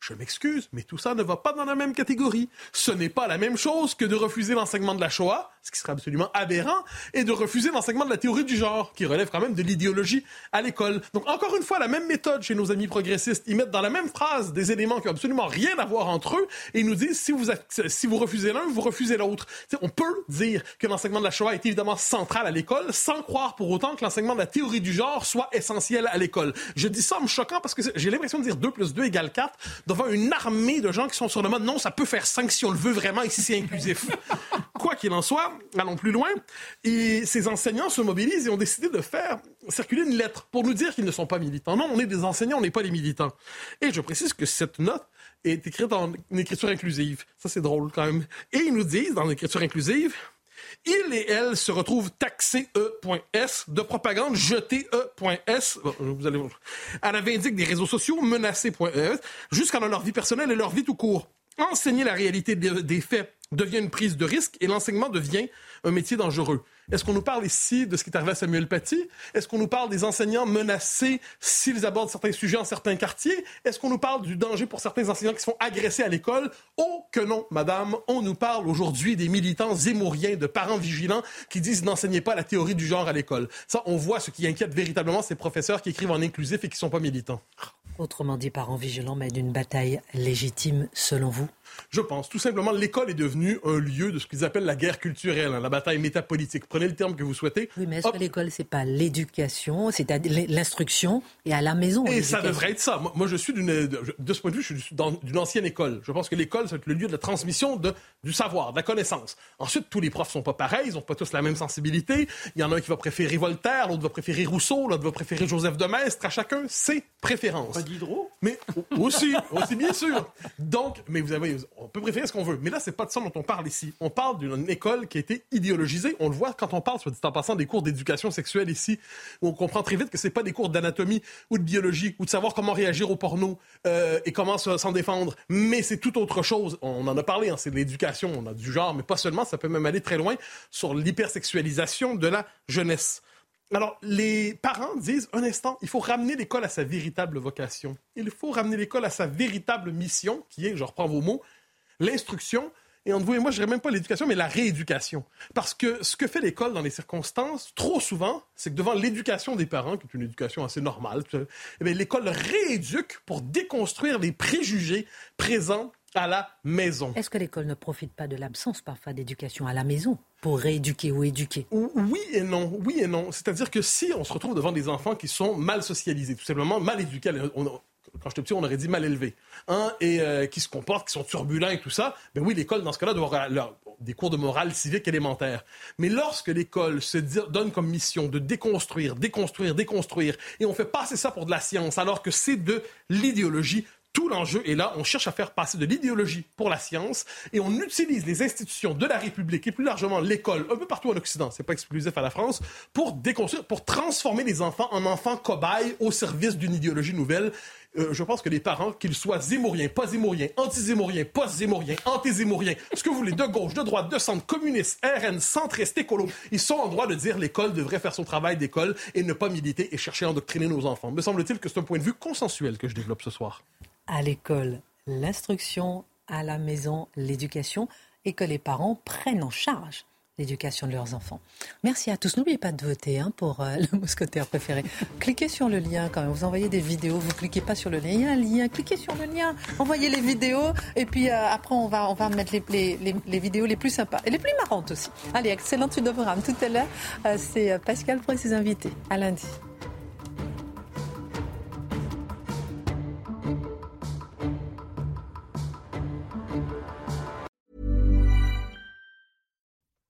Je m'excuse, mais tout ça ne va pas dans la même catégorie. Ce n'est pas la même chose que de refuser l'enseignement de la Shoah, ce qui serait absolument aberrant, et de refuser l'enseignement de la théorie du genre, qui relève quand même de l'idéologie à l'école. Donc encore une fois, la même méthode chez nos amis progressistes. Ils mettent dans la même phrase des éléments qui n'ont absolument rien à voir entre eux, et ils nous disent si vous, si vous refusez l'un, vous refusez l'autre. On peut dire que l'enseignement de la Shoah est évidemment central à l'école, sans croire pour autant que l'enseignement de la théorie du genre soit essentiel à l'école. Je dis ça en me choquant parce que j'ai l'impression de dire 2 plus 2 égale 4 devant une armée de gens qui sont sur le mode non, ça peut faire 5 si on le veut vraiment et si c'est inclusif. <laughs> Quoi qu'il en soit, allons plus loin. Et ces enseignants se mobilisent et ont décidé de faire circuler une lettre pour nous dire qu'ils ne sont pas militants. Non, on est des enseignants, on n'est pas des militants. Et je précise que cette note est écrite en écriture inclusive. Ça, c'est drôle quand même. Et ils nous disent, dans l'écriture inclusive, il et elle se retrouvent taxés E.S de propagande jetée E.S. Vous allez à la vindique des réseaux sociaux menacés.es jusqu'à dans leur vie personnelle et leur vie tout court. Enseigner la réalité des faits devient une prise de risque et l'enseignement devient un métier dangereux. Est-ce qu'on nous parle ici de ce qui est arrivé à Samuel Paty? Est-ce qu'on nous parle des enseignants menacés s'ils abordent certains sujets en certains quartiers? Est-ce qu'on nous parle du danger pour certains enseignants qui se font agresser à l'école? Oh que non, madame. On nous parle aujourd'hui des militants zémouriens, de parents vigilants qui disent n'enseignez pas la théorie du genre à l'école. Ça, on voit ce qui inquiète véritablement ces professeurs qui écrivent en inclusif et qui ne sont pas militants.
Autrement dit, parents vigilants mènent une bataille légitime selon vous?
Je pense. Tout simplement, l'école est devenue un lieu de ce qu'ils appellent la guerre culturelle, hein, la bataille métapolitique. Prenez le terme que vous souhaitez.
Oui, mais est-ce que l'école, c'est pas l'éducation, c'est l'instruction et à la maison
Et ça devrait être ça. Moi, je suis d'une, de ce point de vue, je suis d'une ancienne école. Je pense que l'école, c'est le lieu de la transmission de, du savoir, de la connaissance. Ensuite, tous les profs sont pas pareils, ils ont pas tous la même sensibilité. Il y en a un qui va préférer Voltaire, l'autre va préférer Rousseau, l'autre va préférer Joseph de Maistre. À chacun ses préférences.
Pas d'hydro
Mais aussi, aussi bien sûr. Donc, mais vous avez, on peut préférer ce qu'on veut. Mais là, c'est pas de ça dont on parle ici. On parle d'une école qui a été idéologisée. On le voit quand on parle, soit dit en passant, des cours d'éducation sexuelle ici, où on comprend très vite que c'est pas des cours d'anatomie ou de biologie ou de savoir comment réagir au porno euh, et comment s'en défendre. Mais c'est tout autre chose. On en a parlé, hein, c'est de l'éducation, on a du genre, mais pas seulement. Ça peut même aller très loin sur l'hypersexualisation de la jeunesse. Alors, les parents disent, un instant, il faut ramener l'école à sa véritable vocation. Il faut ramener l'école à sa véritable mission, qui est, je reprends vos mots, l'instruction, et entre vous et moi, je dirais même pas l'éducation, mais la rééducation. Parce que ce que fait l'école dans les circonstances, trop souvent, c'est que devant l'éducation des parents, qui est une éducation assez normale, eh l'école rééduque pour déconstruire les préjugés présents à la maison.
Est-ce que l'école ne profite pas de l'absence parfois d'éducation à la maison pour rééduquer ou éduquer?
Oui et non, oui et non. C'est-à-dire que si on se retrouve devant des enfants qui sont mal socialisés, tout simplement mal éduqués, quand j'étais petit, on aurait dit mal élevés, hein, et euh, qui se comportent, qui sont turbulents et tout ça, ben oui, l'école, dans ce cas-là, doit avoir des cours de morale civique élémentaire. Mais lorsque l'école se donne comme mission de déconstruire, déconstruire, déconstruire, et on fait passer ça pour de la science, alors que c'est de l'idéologie, tout l'enjeu est là. On cherche à faire passer de l'idéologie pour la science et on utilise les institutions de la République et plus largement l'école, un peu partout en Occident, c'est pas exclusif à la France, pour déconstruire, pour transformer les enfants en enfants cobayes au service d'une idéologie nouvelle. Euh, je pense que les parents, qu'ils soient zémouriens, pas zémouriens, anti-zémouriens, post-zémouriens, anti-zémouriens, ce que vous voulez, de gauche, de droite, de centre, communiste, RN, centriste, écolo, ils sont en droit de dire l'école devrait faire son travail d'école et ne pas militer et chercher à endoctriner nos enfants. Me semble-t-il que c'est un point de vue consensuel que je développe ce soir
à l'école l'instruction, à la maison l'éducation, et que les parents prennent en charge l'éducation de leurs enfants. Merci à tous. N'oubliez pas de voter hein, pour euh, <laughs> le mousquetaire préféré. cliquez sur le lien quand même. Vous envoyez des vidéos, vous cliquez pas sur le lien. Il y a un lien, cliquez sur le lien, envoyez les vidéos et puis euh, après on va, on va mettre les, les, vidéos les plus sympas et les plus marrantes aussi. Allez, excellent programme. Tout à l'heure, euh, c'est Pascal pour ses invités. À lundi.